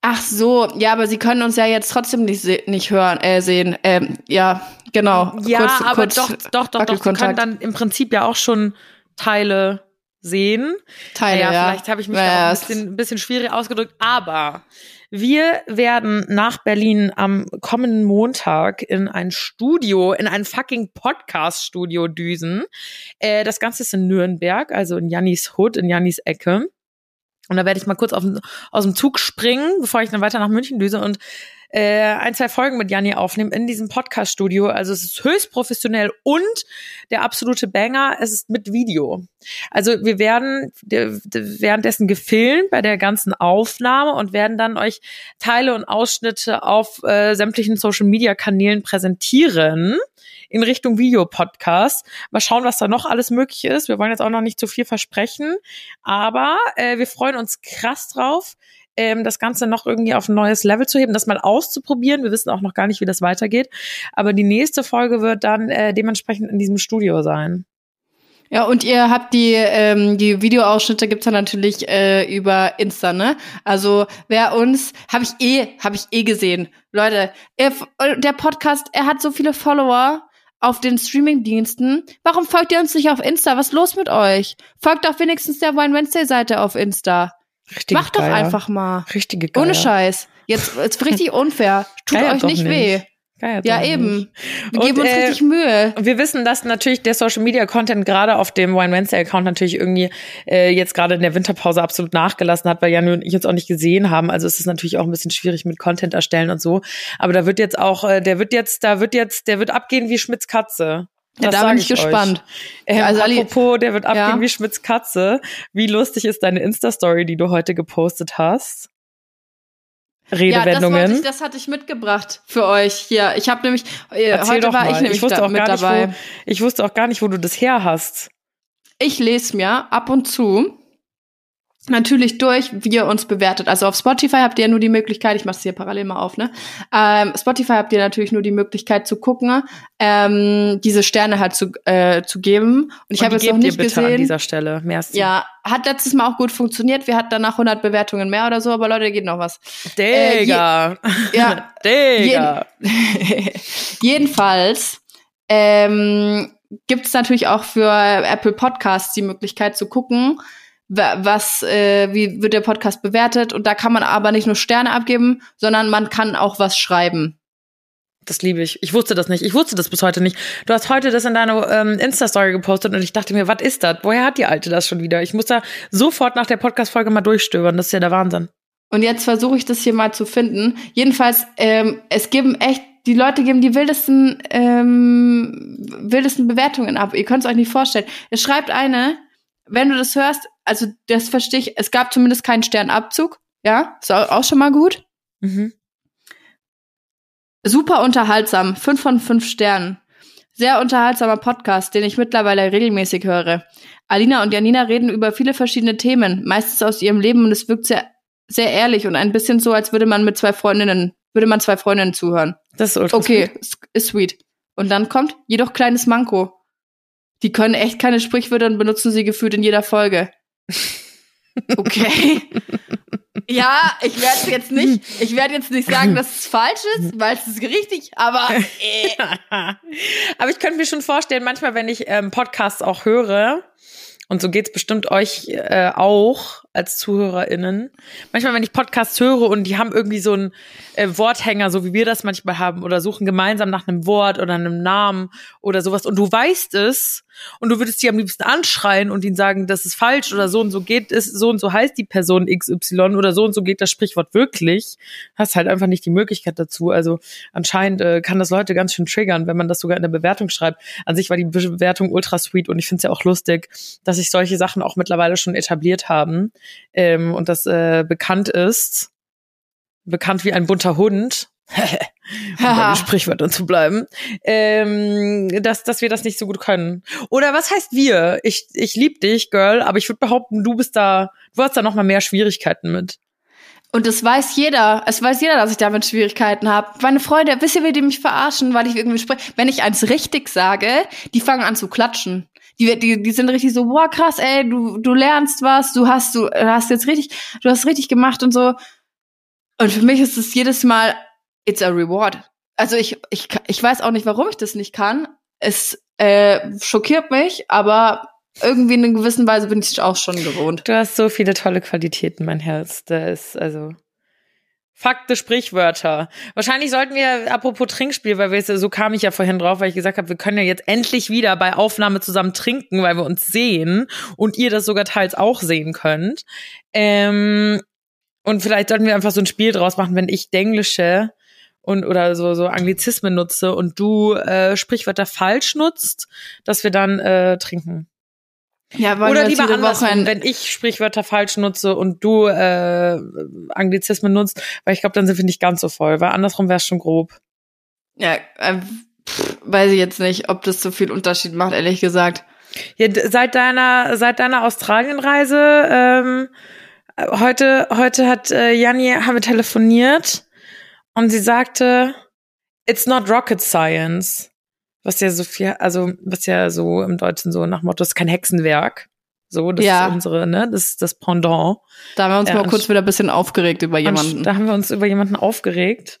Ach so, ja, aber sie können uns ja jetzt trotzdem nicht, se nicht hören, äh, sehen. Ähm, ja, genau. Ja, kurz, aber kurz doch, doch, doch, doch. Sie können dann im Prinzip ja auch schon Teile sehen. Teile, ja. ja. Vielleicht habe ich mich ja, da auch ein bisschen, ein bisschen schwierig ausgedrückt, aber wir werden nach Berlin am kommenden Montag in ein Studio, in ein fucking Podcast-Studio düsen. Äh, das Ganze ist in Nürnberg, also in Jannis Hood, in Jannis Ecke. Und da werde ich mal kurz auf, aus dem Zug springen, bevor ich dann weiter nach München düse und äh, ein, zwei Folgen mit Janni aufnehmen in diesem Podcast-Studio. Also es ist höchst professionell und der absolute Banger, es ist mit Video. Also wir werden währenddessen gefilmt bei der ganzen Aufnahme und werden dann euch Teile und Ausschnitte auf äh, sämtlichen Social-Media-Kanälen präsentieren in Richtung Videopodcast. Mal schauen, was da noch alles möglich ist. Wir wollen jetzt auch noch nicht zu viel versprechen, aber äh, wir freuen uns krass drauf ähm, das Ganze noch irgendwie auf ein neues Level zu heben, das mal auszuprobieren. Wir wissen auch noch gar nicht, wie das weitergeht. Aber die nächste Folge wird dann äh, dementsprechend in diesem Studio sein. Ja, und ihr habt die, ähm, die Videoausschnitte gibt's ja natürlich äh, über Insta, ne? Also wer uns, habe ich eh, habe ich eh gesehen. Leute, er, der Podcast, er hat so viele Follower auf den Streamingdiensten. Warum folgt ihr uns nicht auf Insta? Was ist los mit euch? Folgt doch wenigstens der Wine Wednesday Seite auf Insta. Richtige Macht doch Geier. einfach mal. Richtige Geier. Ohne Scheiß. Jetzt ist richtig unfair. Tut Geier euch nicht, nicht weh. Geier ja, eben. Wir geben uns äh, richtig Mühe. Wir wissen, dass natürlich der Social Media Content gerade auf dem Wine Wednesday Account natürlich irgendwie äh, jetzt gerade in der Winterpause absolut nachgelassen hat, weil Jan und ich uns auch nicht gesehen haben. Also es ist natürlich auch ein bisschen schwierig mit Content erstellen und so. Aber da wird jetzt auch, äh, der wird jetzt, da wird jetzt, der wird abgehen wie Schmitz Katze. Ja, da bin ich gespannt. Ähm, also apropos, der wird abgehen ja. wie Schmitz Katze. Wie lustig ist deine Insta-Story, die du heute gepostet hast? Redewendungen. Ja, das, ich, das hatte ich mitgebracht für euch hier. Ich habe nämlich äh, heute war mal. ich nämlich ich wusste auch mit dabei. Nicht, wo, ich wusste auch gar nicht, wo du das her hast. Ich lese mir ab und zu natürlich durch, wie ihr uns bewertet. Also auf Spotify habt ihr ja nur die Möglichkeit, ich mache es hier parallel mal auf, ne? Ähm, Spotify habt ihr natürlich nur die Möglichkeit zu gucken, ähm, diese Sterne halt zu, äh, zu geben. Und ich habe es noch nicht gesehen. an dieser Stelle. Merci. Ja, hat letztes Mal auch gut funktioniert. Wir hatten danach 100 Bewertungen mehr oder so, aber Leute, geht noch was. Digga. Äh, je, ja. Digga. Jeden, jedenfalls ähm, gibt es natürlich auch für Apple Podcasts die Möglichkeit zu gucken, was, äh, wie wird der Podcast bewertet. Und da kann man aber nicht nur Sterne abgeben, sondern man kann auch was schreiben. Das liebe ich. Ich wusste das nicht. Ich wusste das bis heute nicht. Du hast heute das in deiner ähm, Insta-Story gepostet und ich dachte mir, was ist das? Woher hat die Alte das schon wieder? Ich muss da sofort nach der Podcast-Folge mal durchstöbern. Das ist ja der Wahnsinn. Und jetzt versuche ich das hier mal zu finden. Jedenfalls, ähm, es geben echt, die Leute geben die wildesten, ähm, wildesten Bewertungen ab. Ihr könnt es euch nicht vorstellen. Es schreibt eine, wenn du das hörst, also das verstehe ich, es gab zumindest keinen Sternabzug, ja, ist auch schon mal gut. Mhm. Super unterhaltsam, fünf von fünf Sternen. Sehr unterhaltsamer Podcast, den ich mittlerweile regelmäßig höre. Alina und Janina reden über viele verschiedene Themen, meistens aus ihrem Leben und es wirkt sehr, sehr ehrlich und ein bisschen so, als würde man mit zwei Freundinnen, würde man zwei Freundinnen zuhören. Das ist ultra Okay, sweet. ist sweet. Und dann kommt jedoch kleines Manko. Die können echt keine Sprichwörter und benutzen sie gefühlt in jeder Folge. Okay. ja, ich werde jetzt nicht, ich werde jetzt nicht sagen, dass es falsch ist, weil es ist richtig, aber äh. aber ich könnte mir schon vorstellen, manchmal, wenn ich ähm, Podcasts auch höre, und so geht's bestimmt euch äh, auch als ZuhörerInnen. Manchmal, wenn ich Podcasts höre und die haben irgendwie so einen äh, Worthänger, so wie wir das manchmal haben, oder suchen gemeinsam nach einem Wort oder einem Namen oder sowas und du weißt es und du würdest die am liebsten anschreien und ihnen sagen, das ist falsch oder so und so geht es, so und so heißt die Person XY oder so und so geht das Sprichwort wirklich, hast halt einfach nicht die Möglichkeit dazu. Also anscheinend äh, kann das Leute ganz schön triggern, wenn man das sogar in der Bewertung schreibt. An sich war die Bewertung ultra sweet und ich finde es ja auch lustig, dass sich solche Sachen auch mittlerweile schon etabliert haben ähm, und das äh, bekannt ist. Bekannt wie ein bunter Hund um bei Sprichwörtern zu bleiben, ähm, dass, dass wir das nicht so gut können. Oder was heißt wir? Ich, ich lieb dich, Girl, aber ich würde behaupten, du bist da, du hast da noch mal mehr Schwierigkeiten mit. Und das weiß jeder. Es weiß jeder, dass ich damit Schwierigkeiten habe. Meine Freunde, wisst ihr, wie die mich verarschen, weil ich irgendwie spreche? Wenn ich eins richtig sage, die fangen an zu klatschen. Die, die, die sind richtig so, boah, krass, ey, du, du lernst was, du hast, du hast jetzt richtig, du hast richtig gemacht und so. Und für mich ist es jedes Mal, it's a reward. Also ich, ich, ich weiß auch nicht, warum ich das nicht kann. Es äh, schockiert mich, aber irgendwie in einer gewissen Weise bin ich auch schon gewohnt. Du hast so viele tolle Qualitäten, mein Herz. Da ist also Fakte, Sprichwörter. Wahrscheinlich sollten wir, apropos Trinkspiel, weil wir so kam ich ja vorhin drauf, weil ich gesagt habe, wir können ja jetzt endlich wieder bei Aufnahme zusammen trinken, weil wir uns sehen und ihr das sogar teils auch sehen könnt. Ähm, und vielleicht sollten wir einfach so ein Spiel draus machen, wenn ich Denglische und oder so so Anglizismen nutze und du äh, Sprichwörter falsch nutzt, dass wir dann äh, trinken. Ja, weil Oder lieber andersrum, wenn ich Sprichwörter falsch nutze und du äh, Anglizismen nutzt, weil ich glaube, dann sind wir nicht ganz so voll, weil andersrum wäre es schon grob. Ja, äh, pff, weiß ich jetzt nicht, ob das so viel Unterschied macht, ehrlich gesagt. Ja, seit deiner seit deiner Australienreise ähm, heute heute hat äh, Janni haben wir telefoniert und sie sagte, it's not rocket science, was ja so viel, also was ja so im Deutschen so nach Motto ist kein Hexenwerk. So, das Ja. ist unsere, ne, das ist das Pendant. Da haben wir uns Ja, mal kurz wieder ein bisschen aufgeregt über jemanden. Da haben wir uns über jemanden aufgeregt.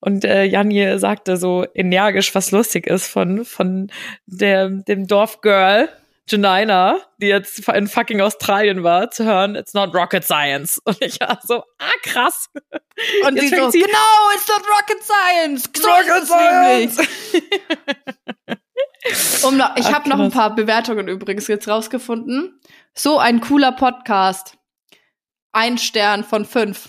Und äh, Janje sagte so energisch, was lustig ist von, von der, dem Dorfgirl Janina, die jetzt in fucking Australien war, zu hören, it's not rocket science. Und ich war so, ah, krass. Und Jetzt sie so, sie- genau, it's not rocket science. So Rocket science. Um ich Ach, habe noch ein paar Bewertungen übrigens jetzt rausgefunden. So ein cooler Podcast. Ein Stern von fünf.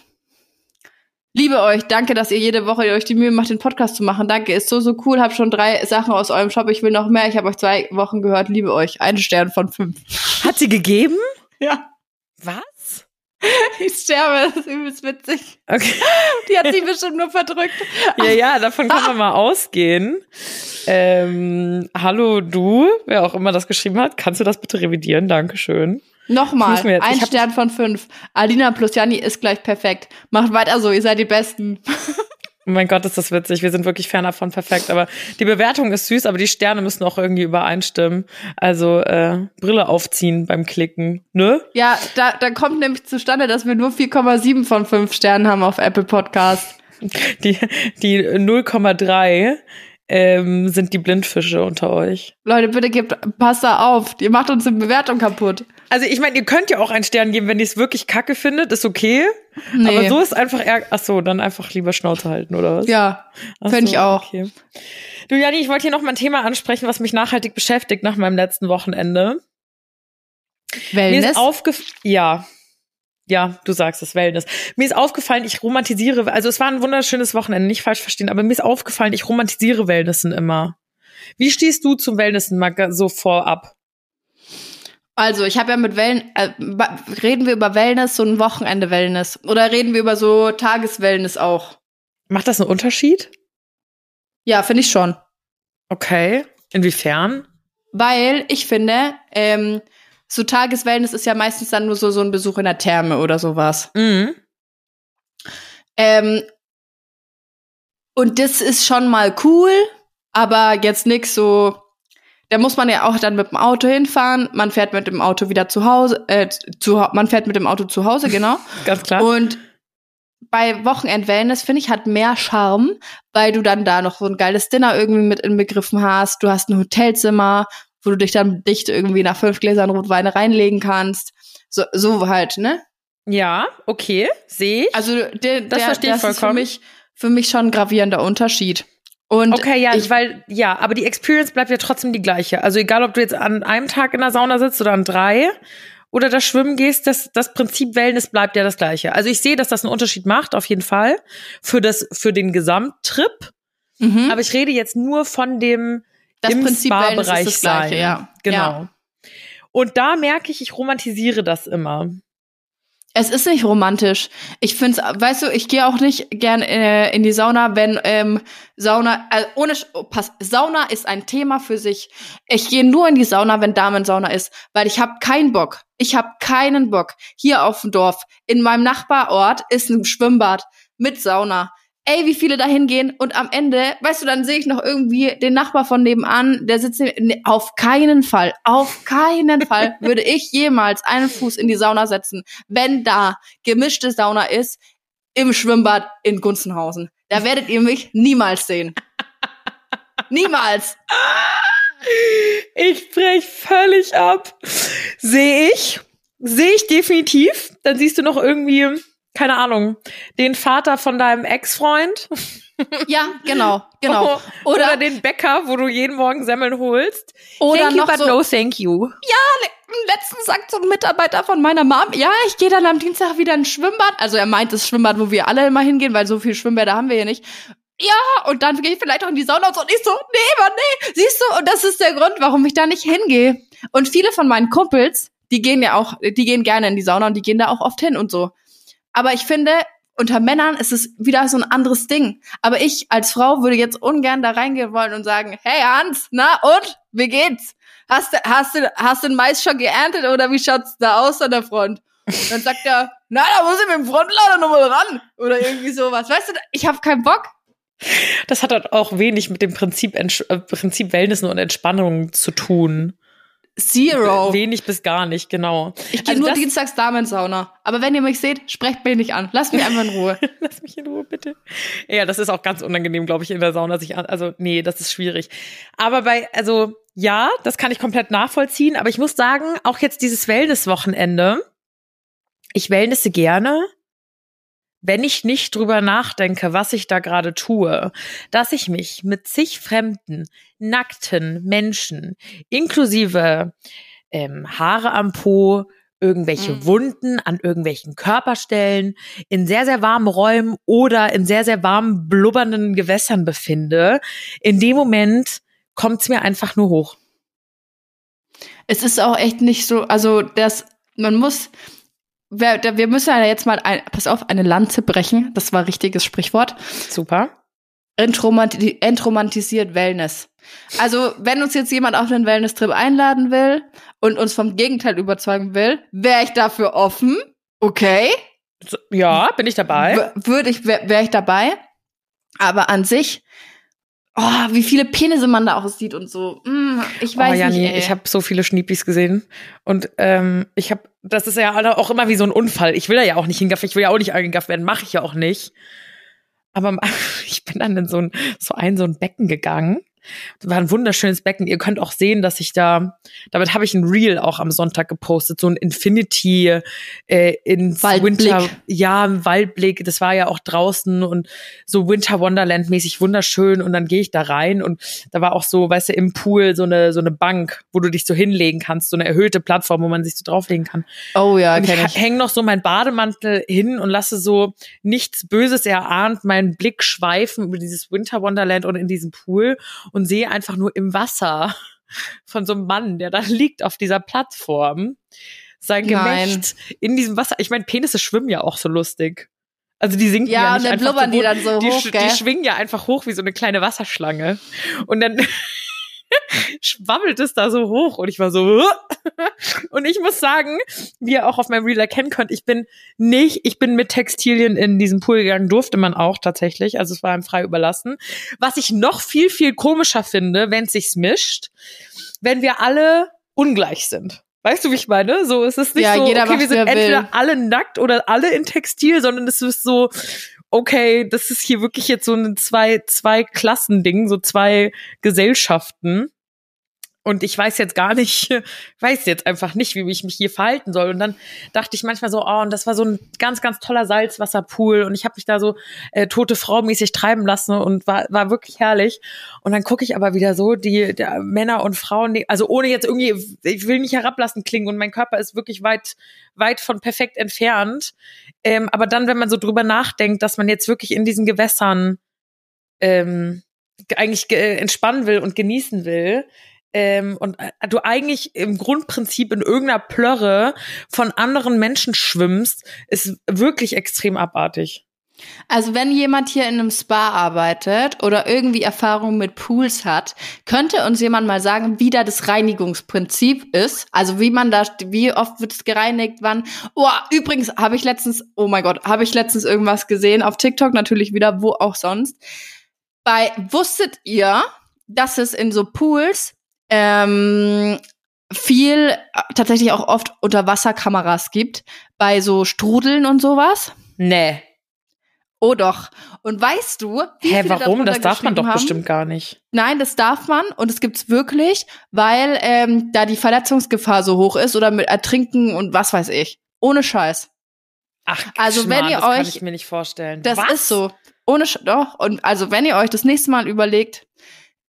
Liebe euch, danke, dass ihr jede Woche euch die Mühe macht, den Podcast zu machen. Danke, ist so, so cool. Hab schon drei Sachen aus eurem Shop. Ich will noch mehr. Ich habe euch zwei Wochen gehört. Liebe euch. Ein Stern von fünf. Hat sie gegeben? Ja. Was? Ich sterbe, das ist übelst witzig. Okay. Die hat sie bestimmt nur verdrückt. Ja, ja, davon kann man mal ausgehen. Ähm, hallo du, wer auch immer das geschrieben hat, kannst du das bitte revidieren? Dankeschön. Nochmal, ein Stern von fünf. Alina plus Janni ist gleich perfekt. Macht weiter so, ihr seid die Besten. Oh mein Gott, ist das witzig. Wir sind wirklich fernab von perfekt. Aber die Bewertung ist süß, aber die Sterne müssen auch irgendwie übereinstimmen. Also äh, Brille aufziehen beim Klicken, ne? Ja, da, da kommt nämlich zustande, dass wir nur 4,7 von 5 Sternen haben auf Apple Podcast. Die, die 0,3 ähm, sind die Blindfische unter euch. Leute, bitte gebt, passt da auf. Ihr macht uns die Bewertung kaputt. Also ich meine, ihr könnt ja auch einen Stern geben, wenn ihr es wirklich kacke findet, ist okay. Nee. Aber so ist einfach eher, ach so, dann einfach lieber Schnauze halten, oder was? Ja, Ach finde so, ich auch. Okay. Du, Jani, ich wollte hier noch mal ein Thema ansprechen, was mich nachhaltig beschäftigt nach meinem letzten Wochenende. Mir Wellness. ist aufgefallen, ja. Ja, du sagst es, Wellness. Mir ist aufgefallen, ich romantisiere, also es war ein wunderschönes Wochenende, nicht falsch verstehen, aber mir ist aufgefallen, ich romantisiere Wellnessen immer. Wie stehst du zum Wellnessen mal so vorab? Also, ich habe ja mit Wellen, äh, reden wir über Wellness, so ein Wochenende Wellness. Oder reden wir über so Tageswellness auch? Macht das einen Unterschied? Ja, finde ich schon. Okay. Inwiefern? Weil ich finde, ähm, so Tageswellness ist ja meistens dann nur so, so ein Besuch in der Therme oder sowas. Mhm. Ähm, und das ist schon mal cool, aber jetzt nix so. Da muss man ja auch dann mit dem Auto hinfahren. Man fährt mit dem Auto wieder zu Hause. Äh, zu, man fährt mit dem Auto zu Hause, genau. Ganz klar. Und bei Wochenend-Wellness, finde ich, hat mehr Charme, weil du dann da noch so ein geiles Dinner irgendwie mit inbegriffen hast. Du hast ein Hotelzimmer, wo du dich dann dicht irgendwie nach fünf Gläsern Rotweine reinlegen kannst. So, so halt, ne? ja, okay, sehe ich. Also der, Das verstehe ich das ist für vollkommen. mich, für mich schon ein gravierender Unterschied. Und Okay, ja, ich, weil, ja, aber die Experience bleibt ja trotzdem die gleiche. Also egal, ob du jetzt an einem Tag in der Sauna sitzt oder an drei oder da schwimmen gehst, das, das Prinzip Wellness bleibt ja das gleiche. Also ich sehe, dass das einen Unterschied macht, auf jeden Fall, für das, für den Gesamttrip. mhm, Aber ich rede jetzt nur von dem das im Prinzip Wellness ist Spa-Bereich das gleiche, sein. ja. Genau. Ja. Und da merke ich, ich romantisiere das immer. Es ist nicht romantisch. Ich find's, weißt du, ich gehe auch nicht gern äh, in die Sauna, wenn ähm, Sauna, äh, ohne, oh, pass, Sauna ist ein Thema für sich. Ich gehe nur in die Sauna, wenn Damensauna ist, weil ich habe keinen Bock. Ich habe keinen Bock. Hier auf dem Dorf, in meinem Nachbarort ist ein Schwimmbad mit Sauna. Ey, wie viele da hingehen und am Ende, weißt du, dann sehe ich noch irgendwie den Nachbar von nebenan, der sitzt neben- nee, auf keinen Fall, auf keinen Fall würde ich jemals einen Fuß in die Sauna setzen, wenn da gemischte Sauna ist. im Schwimmbad in Gunzenhausen. Da werdet ihr mich niemals sehen. niemals. Ich brech völlig ab. Sehe ich. Sehe ich definitiv. Dann siehst du noch irgendwie, keine Ahnung, den Vater von deinem Ex-Freund. Ja, genau, genau. Oder, oder, den Bäcker, wo du jeden Morgen Semmeln holst. Oder thank noch you, but so, no thank you. Ja, letztens sagt so ein Mitarbeiter von meiner Mom, ja, ich gehe dann am Dienstag wieder ins Schwimmbad. Also er meint das Schwimmbad, wo wir alle immer hingehen, weil so viel Schwimmbäder haben wir hier nicht. Ja, und dann gehe ich vielleicht auch in die Sauna und so. Und ich so, nee, Mann, nee. Siehst du, und das ist der Grund, warum ich da nicht hingehe. Und viele von meinen Kumpels, die gehen ja auch, die gehen gerne in die Sauna und die gehen da auch oft hin und so. Aber ich finde, unter Männern ist es wieder so ein anderes Ding. Aber ich als Frau würde jetzt ungern da reingehen wollen und sagen, hey Hans, na und? Wie geht's? Hast du, hast du, hast du den Mais schon geerntet oder wie schaut's da aus an der Front? Und dann sagt er, na, da muss ich mit dem Frontlader nochmal ran. Oder irgendwie sowas. Weißt du, ich habe keinen Bock. Das hat halt auch wenig mit dem Prinzip, äh, Prinzip Wellness und Entspannung zu tun. Zero. Wenig bis gar nicht, genau. Ich gehe also nur dienstags Damensauna. Aber wenn ihr mich seht, sprecht mich nicht an. Lasst mich einfach in Ruhe. Lass mich in Ruhe, bitte. Ja, das ist auch ganz unangenehm, glaube ich, in der Sauna sich an. Also, nee, das ist schwierig. Aber bei, also, ja, das kann ich komplett nachvollziehen. Aber ich muss sagen, auch jetzt dieses Wellness-Wochenende, ich wellnesse gerne, wenn ich nicht drüber nachdenke, was ich da gerade tue, dass ich mich mit zig fremden, nackten Menschen, inklusive ähm, Haare am Po, irgendwelche mhm. Wunden an irgendwelchen Körperstellen, in sehr, sehr warmen Räumen oder in sehr, sehr warmen, blubbernden Gewässern befinde, in dem Moment kommt's mir einfach nur hoch. Es ist auch echt nicht so, also das, man muss, wir, wir müssen ja jetzt mal, ein, pass auf, eine Lanze brechen. Das war richtiges Sprichwort. Super. Entromanti entromantisiert Wellness. Also, wenn uns jetzt jemand auf einen Wellness-Trip einladen will und uns vom Gegenteil überzeugen will, wäre ich dafür offen. Okay. Ja, bin ich dabei. Würde ich, wäre wär ich dabei. Aber an sich oh, wie viele Penisse man da auch sieht und so. Mm, ich weiß oh, ja, nicht. Nee, ich habe so viele Schniepis gesehen und ähm, ich habe, das ist ja auch immer wie so ein Unfall. Ich will da ja auch nicht hingaffen, ich will ja auch nicht eingegafft werden, mache ich ja auch nicht. Aber ich bin dann in so ein so ein so ein Becken gegangen war ein wunderschönes Becken. Ihr könnt auch sehen, dass ich da, damit habe ich ein Reel auch am Sonntag gepostet, so ein Infinity äh, ins Waldblick. Winter, ja, Waldblick. Das war ja auch draußen und so Winter Wonderland mäßig wunderschön. Und dann gehe ich da rein und da war auch so, weißt du, im Pool so eine so eine Bank, wo du dich so hinlegen kannst, so eine erhöhte Plattform, wo man sich so drauflegen kann. Oh ja, und ich, ich. hänge noch so mein Bademantel hin und lasse so nichts Böses erahnt meinen Blick schweifen über dieses Winter Wonderland und in diesem Pool und sehe einfach nur im Wasser von so einem Mann, der da liegt auf dieser Plattform, sein Gemächt Nein. in diesem Wasser. Ich meine, Penisse schwimmen ja auch so lustig. Also die sinken ja, ja nicht und dann blubbern die dann so die, hoch, gell? Die schwingen ja einfach hoch wie so eine kleine Wasserschlange. Und dann schwabbelt es da so hoch und ich war so und ich muss sagen, wie ihr auch auf meinem Reel erkennen könnt, ich bin nicht, ich bin mit Textilien in diesen Pool gegangen, durfte man auch tatsächlich, also es war ihm frei überlassen. Was ich noch viel viel komischer finde, wenn es sich mischt, wenn wir alle ungleich sind. Weißt du, wie ich meine? So, es ist nicht ja, so, okay, wir sind entweder will. alle nackt oder alle in Textil, sondern es ist so, okay, das ist hier wirklich jetzt so ein zwei, zwei Klassending, so zwei Gesellschaften. Und ich weiß jetzt gar nicht, weiß jetzt einfach nicht, wie ich mich hier verhalten soll. Und dann dachte ich manchmal so, oh, und das war so ein ganz, ganz toller Salzwasserpool. Und ich habe mich da so äh, tote Frau mäßig treiben lassen und war, war wirklich herrlich. Und dann gucke ich aber wieder so, die, die Männer und Frauen, die, also ohne jetzt irgendwie, ich will nicht herablassen klingen und mein Körper ist wirklich weit, weit von perfekt entfernt. Ähm, aber dann, wenn man so drüber nachdenkt, dass man jetzt wirklich in diesen Gewässern ähm, eigentlich äh, entspannen will und genießen will, ähm, und äh, du eigentlich im Grundprinzip in irgendeiner Plörre von anderen Menschen schwimmst, ist wirklich extrem abartig. Also wenn jemand hier in einem Spa arbeitet oder irgendwie Erfahrung mit Pools hat, könnte uns jemand mal sagen, wie da das Reinigungsprinzip ist. Also wie man da, wie oft wird es gereinigt, wann. Oh, übrigens habe ich letztens, oh mein Gott, habe ich letztens irgendwas gesehen auf TikTok natürlich wieder, wo auch sonst. Bei wusstet ihr, dass es in so Pools ähm, viel äh, tatsächlich auch oft Unterwasserkameras gibt bei so Strudeln und sowas. Nee. Oh doch. Und weißt du, wie Hä, viele warum? Das darf man doch haben? bestimmt gar nicht. Nein, das darf man und es gibt's wirklich, weil ähm, da die Verletzungsgefahr so hoch ist oder mit Ertrinken und was weiß ich. Ohne Scheiß. Ach, Also, Schmarrn, wenn ihr das kann euch- ich mir nicht vorstellen. Das Was? ist so. Ohne Sch doch. Und also, wenn ihr euch das nächste Mal überlegt,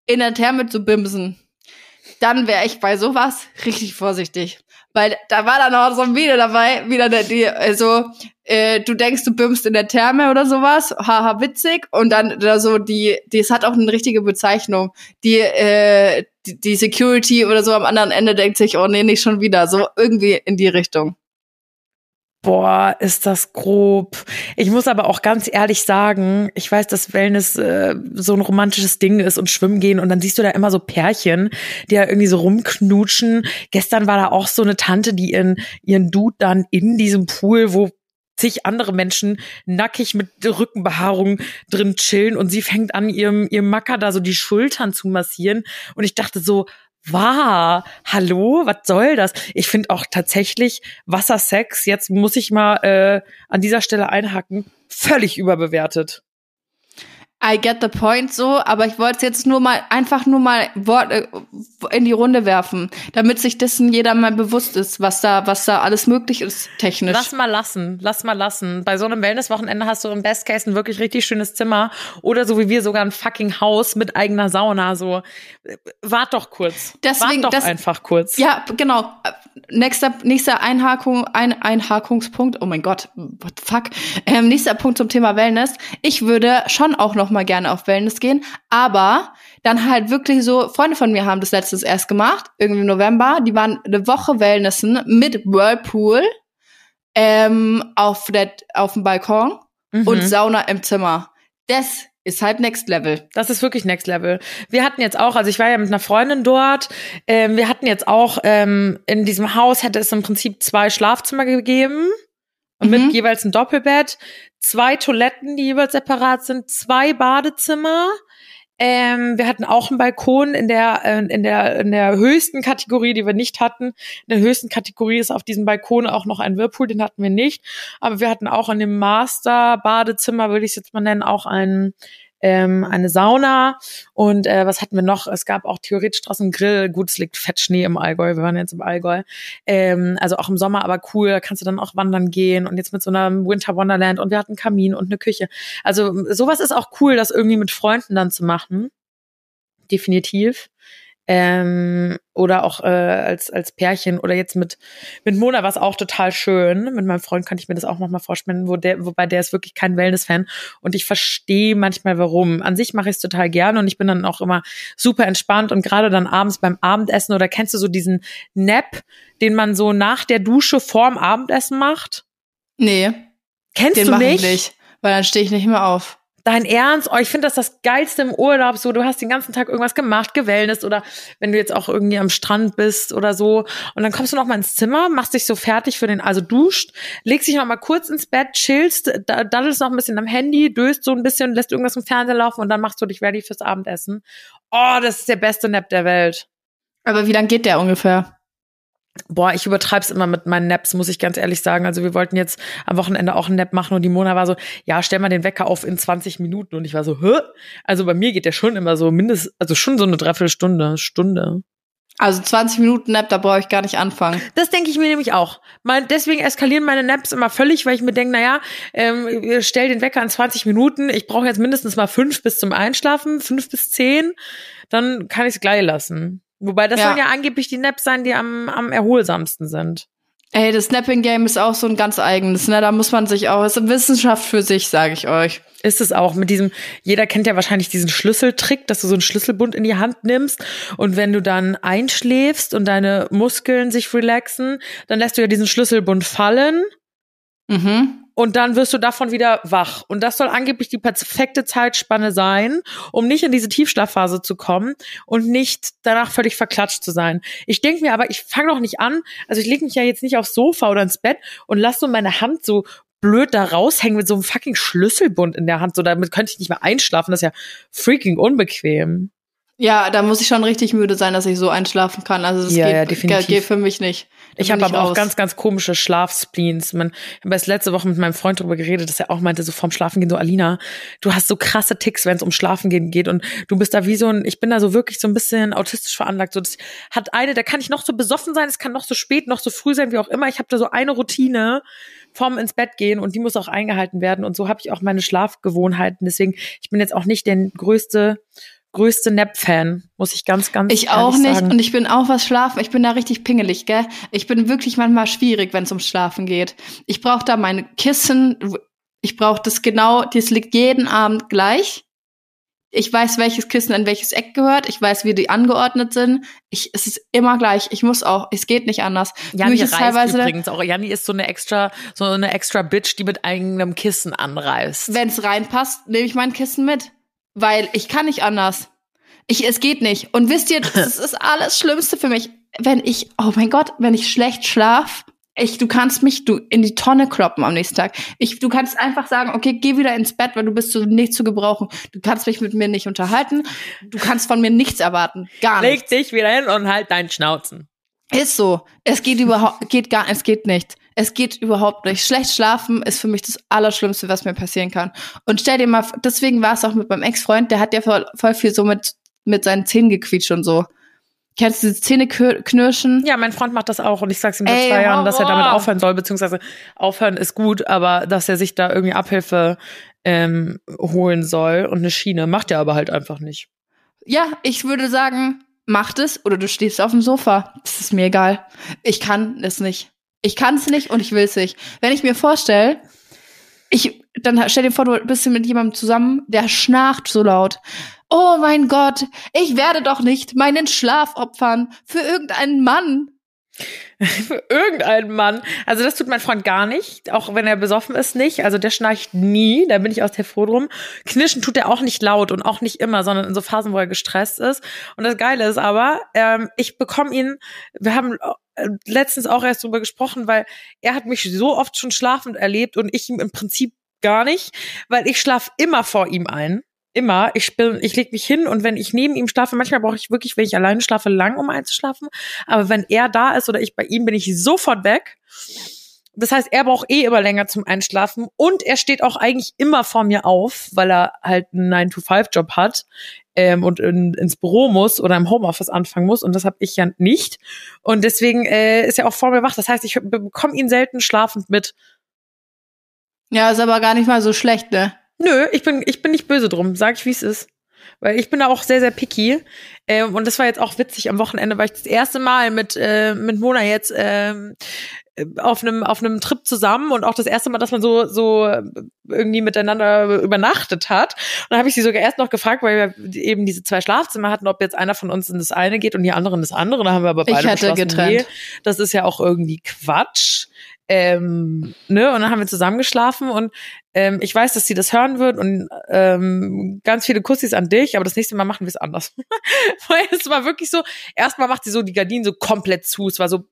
in der Therme zu bimsen, dann wäre ich bei sowas richtig vorsichtig. Weil da war dann auch so ein Video dabei, wieder der, die, also, äh, du denkst, du bimmst in der Therme oder sowas, haha, witzig. Und dann da so die, die, es hat auch eine richtige Bezeichnung. Die, äh, die, die Security oder so am anderen Ende denkt sich, oh nee, nicht schon wieder. So irgendwie in die Richtung. Boah, ist das grob. Ich muss aber auch ganz ehrlich sagen, ich weiß, dass Wellness äh, so ein romantisches Ding ist und schwimmen gehen und dann siehst du da immer so Pärchen, die da irgendwie so rumknutschen. Gestern war da auch so eine Tante, die ihren, ihren Dude dann in diesem Pool, wo zig andere Menschen nackig mit Rückenbehaarung drin chillen und sie fängt an, ihrem, ihrem Macker da so die Schultern zu massieren. Und ich dachte so, Wow, hallo, was soll das? Ich finde auch tatsächlich Wassersex, jetzt muss ich mal äh, an dieser Stelle einhaken, völlig überbewertet. I get the point so, aber ich wollte es jetzt nur mal einfach nur mal Wort, äh, in die Runde werfen, damit sich dessen jeder mal bewusst ist, was da was da alles möglich ist technisch. Lass mal lassen, lass mal lassen. Bei so einem Wellnesswochenende hast du im Best Case ein wirklich richtig schönes Zimmer oder so wie wir sogar ein fucking Haus mit eigener Sauna. So, wart doch kurz. Deswegen, wart doch das- einfach kurz. ja, genau. Nächster nächster Einhakung ein Einhakungspunkt. Oh mein Gott, what the fuck? Ähm, nächster Punkt zum Thema Wellness. Ich würde schon auch noch mal gerne auf Wellness gehen, aber dann halt wirklich so, Freunde von mir haben das letztes erst gemacht, irgendwie im November. Die waren eine Woche Wellnessen mit Whirlpool ähm, auf, der, auf dem Balkon Mhm. und Sauna im Zimmer. Das ist halt Next Level. Das ist wirklich Next Level. Wir hatten jetzt auch, also ich war ja mit einer Freundin dort, ähm, wir hatten jetzt auch ähm, in diesem Haus hätte es im Prinzip zwei Schlafzimmer gegeben Mhm. mit jeweils ein Doppelbett, zwei Toiletten, die jeweils separat sind, zwei Badezimmer. Ähm, wir hatten auch einen Balkon in der, äh, in der, in der höchsten Kategorie, die wir nicht hatten. In der höchsten Kategorie ist auf diesem Balkon auch noch ein Whirlpool, den hatten wir nicht. Aber wir hatten auch in dem Master-Badezimmer, würde ich es jetzt mal nennen, auch einen, ähm, eine Sauna. Und äh, was hatten wir noch? Es gab auch theoretisch draußen Grill. Gut, es liegt fett Schnee im Allgäu. Wir waren jetzt im Allgäu. Ähm, also auch im Sommer, aber cool. Da kannst du dann auch wandern gehen. Und jetzt mit so einer Winter Wonderland. Und wir hatten Kamin und eine Küche. Also sowas ist auch cool, das irgendwie mit Freunden dann zu machen. Definitiv. Ähm, oder auch äh, als als Pärchen oder jetzt mit mit Mona war es auch total schön. Mit meinem Freund kann ich mir das auch noch mal vorstellen, wo der wobei der ist wirklich kein Wellness-Fan und ich verstehe manchmal warum. An sich mache ich es total gerne und ich bin dann auch immer super entspannt und gerade dann abends beim Abendessen oder kennst du so diesen Nap, den man so nach der Dusche vorm Abendessen macht? Nee, Kennst den du mache ich nicht? nicht, weil dann stehe ich nicht mehr auf. Dein Ernst? Oh, ich finde das das Geilste im Urlaub. So, du hast den ganzen Tag irgendwas gemacht, gewellnest oder wenn du jetzt auch irgendwie am Strand bist oder so. Und dann kommst du noch mal ins Zimmer, machst dich so fertig für den, also duscht, legst dich noch mal kurz ins Bett, chillst, da- daddelst noch ein bisschen am Handy, döst so ein bisschen, lässt irgendwas im Fernsehen laufen und dann machst du dich ready fürs Abendessen. Oh, das ist der beste Nap der Welt. Aber wie lang geht der ungefähr? Boah, ich übertreib's immer mit meinen Naps, muss ich ganz ehrlich sagen. Also wir wollten jetzt am Wochenende auch einen Nap machen und die Mona war so, ja, stell mal den Wecker auf in 20 Minuten. Und ich war so, hä? Also bei mir geht der schon immer so mindestens, also schon so eine Dreiviertelstunde, Stunde. Also 20 Minuten Nap, da brauche ich gar nicht anfangen. Das denke ich mir nämlich auch. Mein, deswegen eskalieren meine Naps immer völlig, weil ich mir denke, naja, ähm, stell den Wecker in 20 Minuten. Ich brauche jetzt mindestens mal fünf bis zum Einschlafen, fünf bis zehn. Dann kann ich es gleich lassen. Wobei das Ja. sollen ja angeblich die Naps sein, die am, am erholsamsten sind. Ey, das Snapping Game ist auch so ein ganz eigenes, ne? Da muss man sich auch, ist eine Wissenschaft für sich, sage ich euch. ist es auch mit diesem, jeder kennt ja wahrscheinlich diesen Schlüsseltrick, dass du so einen Schlüsselbund in die Hand nimmst und wenn du dann einschläfst und deine Muskeln sich relaxen, dann lässt du ja diesen Schlüsselbund fallen Mhm. Und dann wirst du davon wieder wach. Und das soll angeblich die perfekte Zeitspanne sein, um nicht in diese Tiefschlafphase zu kommen und nicht danach völlig verklatscht zu sein. Ich denke mir aber, ich fange doch nicht an, also ich lege mich ja jetzt nicht aufs Sofa oder ins Bett und lasse so meine Hand so blöd da raushängen mit so einem fucking Schlüsselbund in der Hand. So, damit könnte ich nicht mehr einschlafen. Das ist ja freaking unbequem. Ja, da muss ich schon richtig müde sein, dass ich so einschlafen kann. Also das Ja, geht, ja, definitiv. geht für mich nicht. Ich habe aber auch raus. ganz, ganz komische Schlafspleens. Man, ich habe erst letzte Woche mit meinem Freund darüber geredet, dass er auch meinte, so vorm Schlafen gehen, so Alina, du hast so krasse Ticks, wenn es um Schlafen gehen geht und du bist da wie so ein, ich bin da so wirklich so ein bisschen autistisch veranlagt. So, das hat eine, da kann ich noch so besoffen sein, es kann noch so spät, noch so früh sein, wie auch immer. Ich habe da so eine Routine vorm ins Bett gehen und die muss auch eingehalten werden und so habe ich auch meine Schlafgewohnheiten. Deswegen, ich bin jetzt auch nicht der größte größte Nap-Fan, muss ich ganz, ganz Ich auch nicht sagen. und ich bin auch was schlafen. Ich bin da richtig pingelig, gell? Ich bin wirklich manchmal schwierig, wenn es ums Schlafen geht. Ich brauche da meine Kissen. Ich brauche das genau. Das liegt jeden Abend gleich. Ich weiß, welches Kissen in welches Eck gehört. Ich weiß, wie die angeordnet sind. Ich, es ist immer gleich. Ich muss auch. Es geht nicht anders. Janni ist teilweise, übrigens auch. Janni ist so eine extra, so eine extra Bitch, die mit eigenem Kissen anreißt. wenn es reinpasst, nehme ich mein Kissen mit, weil ich kann nicht anders. Ich, es geht nicht. Und wisst ihr, das ist alles Schlimmste für mich, wenn ich, oh mein Gott, wenn ich schlecht schlaf. Ich, du kannst mich du in die Tonne kloppen am nächsten Tag. Ich, du kannst einfach sagen, okay, geh wieder ins Bett, weil du bist so nicht zu gebrauchen. Du kannst mich mit mir nicht unterhalten. Du kannst von mir nichts erwarten. Gar Leg nichts. dich wieder hin und halt deinen Schnauzen. Ist so. Es geht überhaupt, geht gar, es geht nicht. Es geht überhaupt nicht. Schlecht schlafen ist für mich das Allerschlimmste, was mir passieren kann. Und stell dir mal, deswegen war es auch mit meinem Ex-Freund, der hat ja voll, voll viel so mit, mit seinen Zähnen gequietscht und so. Kennst du diese Zähne knirschen? Ja, mein Freund macht das auch und ich sag's ihm seit Ey, zwei Jahren, dass er damit aufhören soll, beziehungsweise aufhören ist gut, aber dass er sich da irgendwie Abhilfe ähm, holen soll und eine Schiene. Macht er aber halt einfach nicht. Ja, ich würde sagen, mach das oder du stehst auf dem Sofa. Das ist mir egal. Ich kann es nicht. Ich kann es nicht und ich will es nicht. Wenn ich mir vorstelle, ich, dann stell dir vor, du bist mit jemandem zusammen, der schnarcht so laut. Oh mein Gott, ich werde doch nicht meinen Schlaf opfern für irgendeinen Mann. Für irgendeinen Mann. Also das tut mein Freund gar nicht, auch wenn er besoffen ist nicht. Also der schnarcht nie, da bin ich aus der froh drum. Knirschen tut er auch nicht laut und auch nicht immer, sondern in so Phasen, wo er gestresst ist. Und das Geile ist aber, ähm, ich bekomme ihn, wir haben letztens auch erst drüber gesprochen, weil er hat mich so oft schon schlafend erlebt und ich ihm im Prinzip gar nicht, weil ich schlaf immer vor ihm ein. Immer. Ich bin, ich leg mich hin und wenn ich neben ihm schlafe, manchmal brauche ich wirklich, wenn ich alleine schlafe, lang, um einzuschlafen. Aber wenn er da ist oder ich bei ihm, bin ich sofort weg. Das heißt, er braucht eh immer länger zum Einschlafen und er steht auch eigentlich immer vor mir auf, weil er halt einen 9-to-5-Job hat ähm, und in, ins Büro muss oder im Homeoffice anfangen muss und das habe ich ja nicht. Und deswegen äh, ist er auch vor mir wach. Das heißt, ich bekomme ihn selten schlafend mit. Ja, ist aber gar nicht mal so schlecht, ne? Nö, ich bin, ich bin nicht böse drum, sag ich, wie es ist. Weil ich bin da auch sehr, sehr picky. Ähm, und das war jetzt auch witzig am Wochenende, weil ich das erste Mal mit, äh, mit Mona jetzt ähm, auf einem auf einem Trip zusammen und auch das erste Mal, dass man so so irgendwie miteinander übernachtet hat. Und dann habe ich sie sogar erst noch gefragt, weil wir eben diese zwei Schlafzimmer hatten, ob jetzt einer von uns in das eine geht und die andere in das andere. Da haben wir aber Ich beide hätte beschlossen, getrennt. Nee, das ist ja auch irgendwie Quatsch. Ähm, ne, und dann haben wir zusammen geschlafen und ähm, ich weiß, dass sie das hören wird und ähm, ganz viele Kussis an dich, aber das nächste Mal machen wir es anders. Weil es war wirklich so, erstmal macht sie so die Gardinen so komplett zu, es war so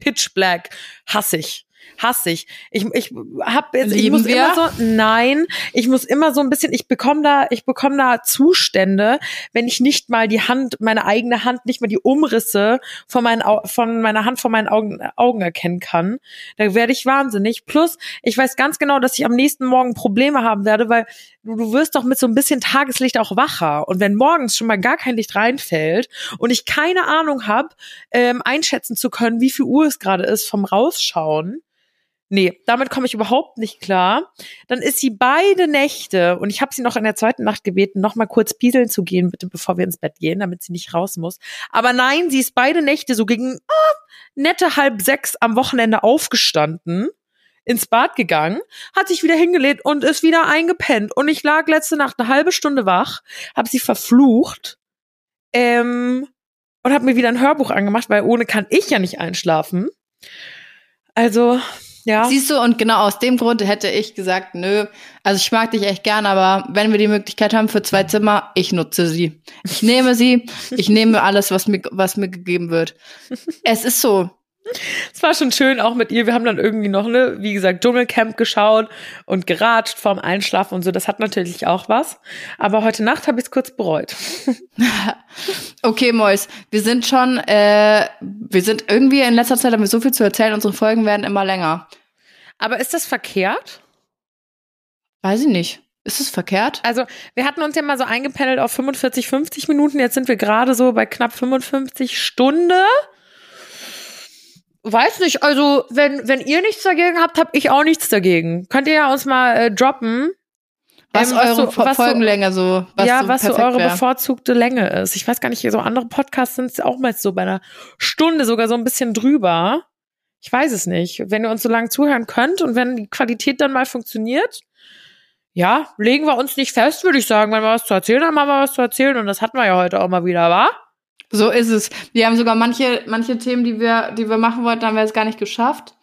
pitch black, hassig. Hassig. Ich, ich hab jetzt, ich Lieben muss wir? immer so, nein, ich muss immer so ein bisschen, ich bekomme da, ich bekomme da Zustände, wenn ich nicht mal die Hand, meine eigene Hand, nicht mal die Umrisse von meinen, von meiner Hand von meinen Augen, Augen erkennen kann. Da werde ich wahnsinnig. Plus, ich weiß ganz genau, dass ich am nächsten Morgen Probleme haben werde, weil du, du wirst doch mit so ein bisschen Tageslicht auch wacher. Und wenn morgens schon mal gar kein Licht reinfällt und ich keine Ahnung habe, ähm, einschätzen zu können, wie viel Uhr es gerade ist vom Rausschauen, Nee, damit komme ich überhaupt nicht klar. Dann ist sie beide Nächte und ich habe sie noch in der zweiten Nacht gebeten, noch mal kurz pieseln zu gehen, bitte, bevor wir ins Bett gehen, damit sie nicht raus muss. Aber nein, sie ist beide Nächte so gegen ah, nette halb sechs am Wochenende aufgestanden, ins Bad gegangen, hat sich wieder hingelegt und ist wieder eingepennt. Und ich lag letzte Nacht eine halbe Stunde wach, habe sie verflucht ähm, und habe mir wieder ein Hörbuch angemacht, weil ohne kann ich ja nicht einschlafen. Also ja. Siehst du, und genau aus dem Grund hätte ich gesagt, nö, also ich mag dich echt gern, aber wenn wir die Möglichkeit haben für zwei Zimmer, ich nutze sie. Ich nehme sie, ich nehme alles, was mir, was mir gegeben wird. Es ist so. Es war schon schön, auch mit ihr. Wir haben dann irgendwie noch, ne, wie gesagt, Dschungelcamp geschaut und geratscht vorm Einschlafen und so. Das hat natürlich auch was. Aber heute Nacht habe ich es kurz bereut. okay, Mois, wir sind schon, äh, wir sind irgendwie in letzter Zeit haben wir so viel zu erzählen. Unsere Folgen werden immer länger. Aber ist das verkehrt? Weiß ich nicht. Ist es verkehrt? Also, wir hatten uns ja mal so eingependelt auf 45, 50 Minuten. Jetzt sind wir gerade so bei knapp 55 Stunden. Weiß nicht, also wenn, wenn ihr nichts dagegen habt, hab ich auch nichts dagegen. Könnt ihr ja uns mal äh, droppen. Was ähm, eure so, was Folgenlänge so, was Ja, so was so eure wär. bevorzugte Länge ist. Ich weiß gar nicht, so andere Podcasts sind auch mal so bei einer Stunde sogar so ein bisschen drüber. Ich weiß es nicht. Wenn ihr uns so lange zuhören könnt und wenn die Qualität dann mal funktioniert, ja, legen wir uns nicht fest, würde ich sagen. Wenn wir was zu erzählen haben, haben wir was zu erzählen. Und das hatten wir ja heute auch mal wieder, wa? So ist es. Wir haben sogar manche, manche Themen, die wir, die wir machen wollten, haben wir jetzt gar nicht geschafft.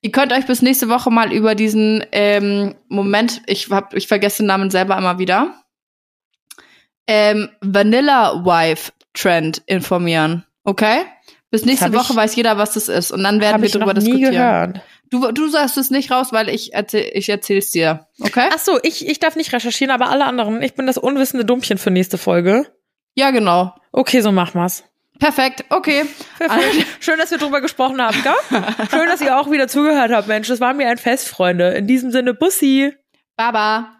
Ihr könnt euch bis nächste Woche mal über diesen ähm, Moment, ich hab, ich vergesse den Namen selber immer wieder, ähm, Vanilla Wife Trend informieren. Okay? Bis nächste Woche ich, weiß jeder, was das ist. Und dann werden wir darüber diskutieren. Gehört. Du, du sagst es nicht raus, weil ich erzähl, ich erzähl's dir. Okay? Ach so, ich, ich darf nicht recherchieren, aber alle anderen. Ich bin das unwissende Dummchen für nächste Folge. Ja, genau. Okay, so machen wir's. Perfekt, okay. Perfekt. Schön, dass wir drüber gesprochen haben, gell? Schön, dass ihr auch wieder zugehört habt, Mensch. Das war mir ein Fest, Freunde. In diesem Sinne, Bussi. Baba.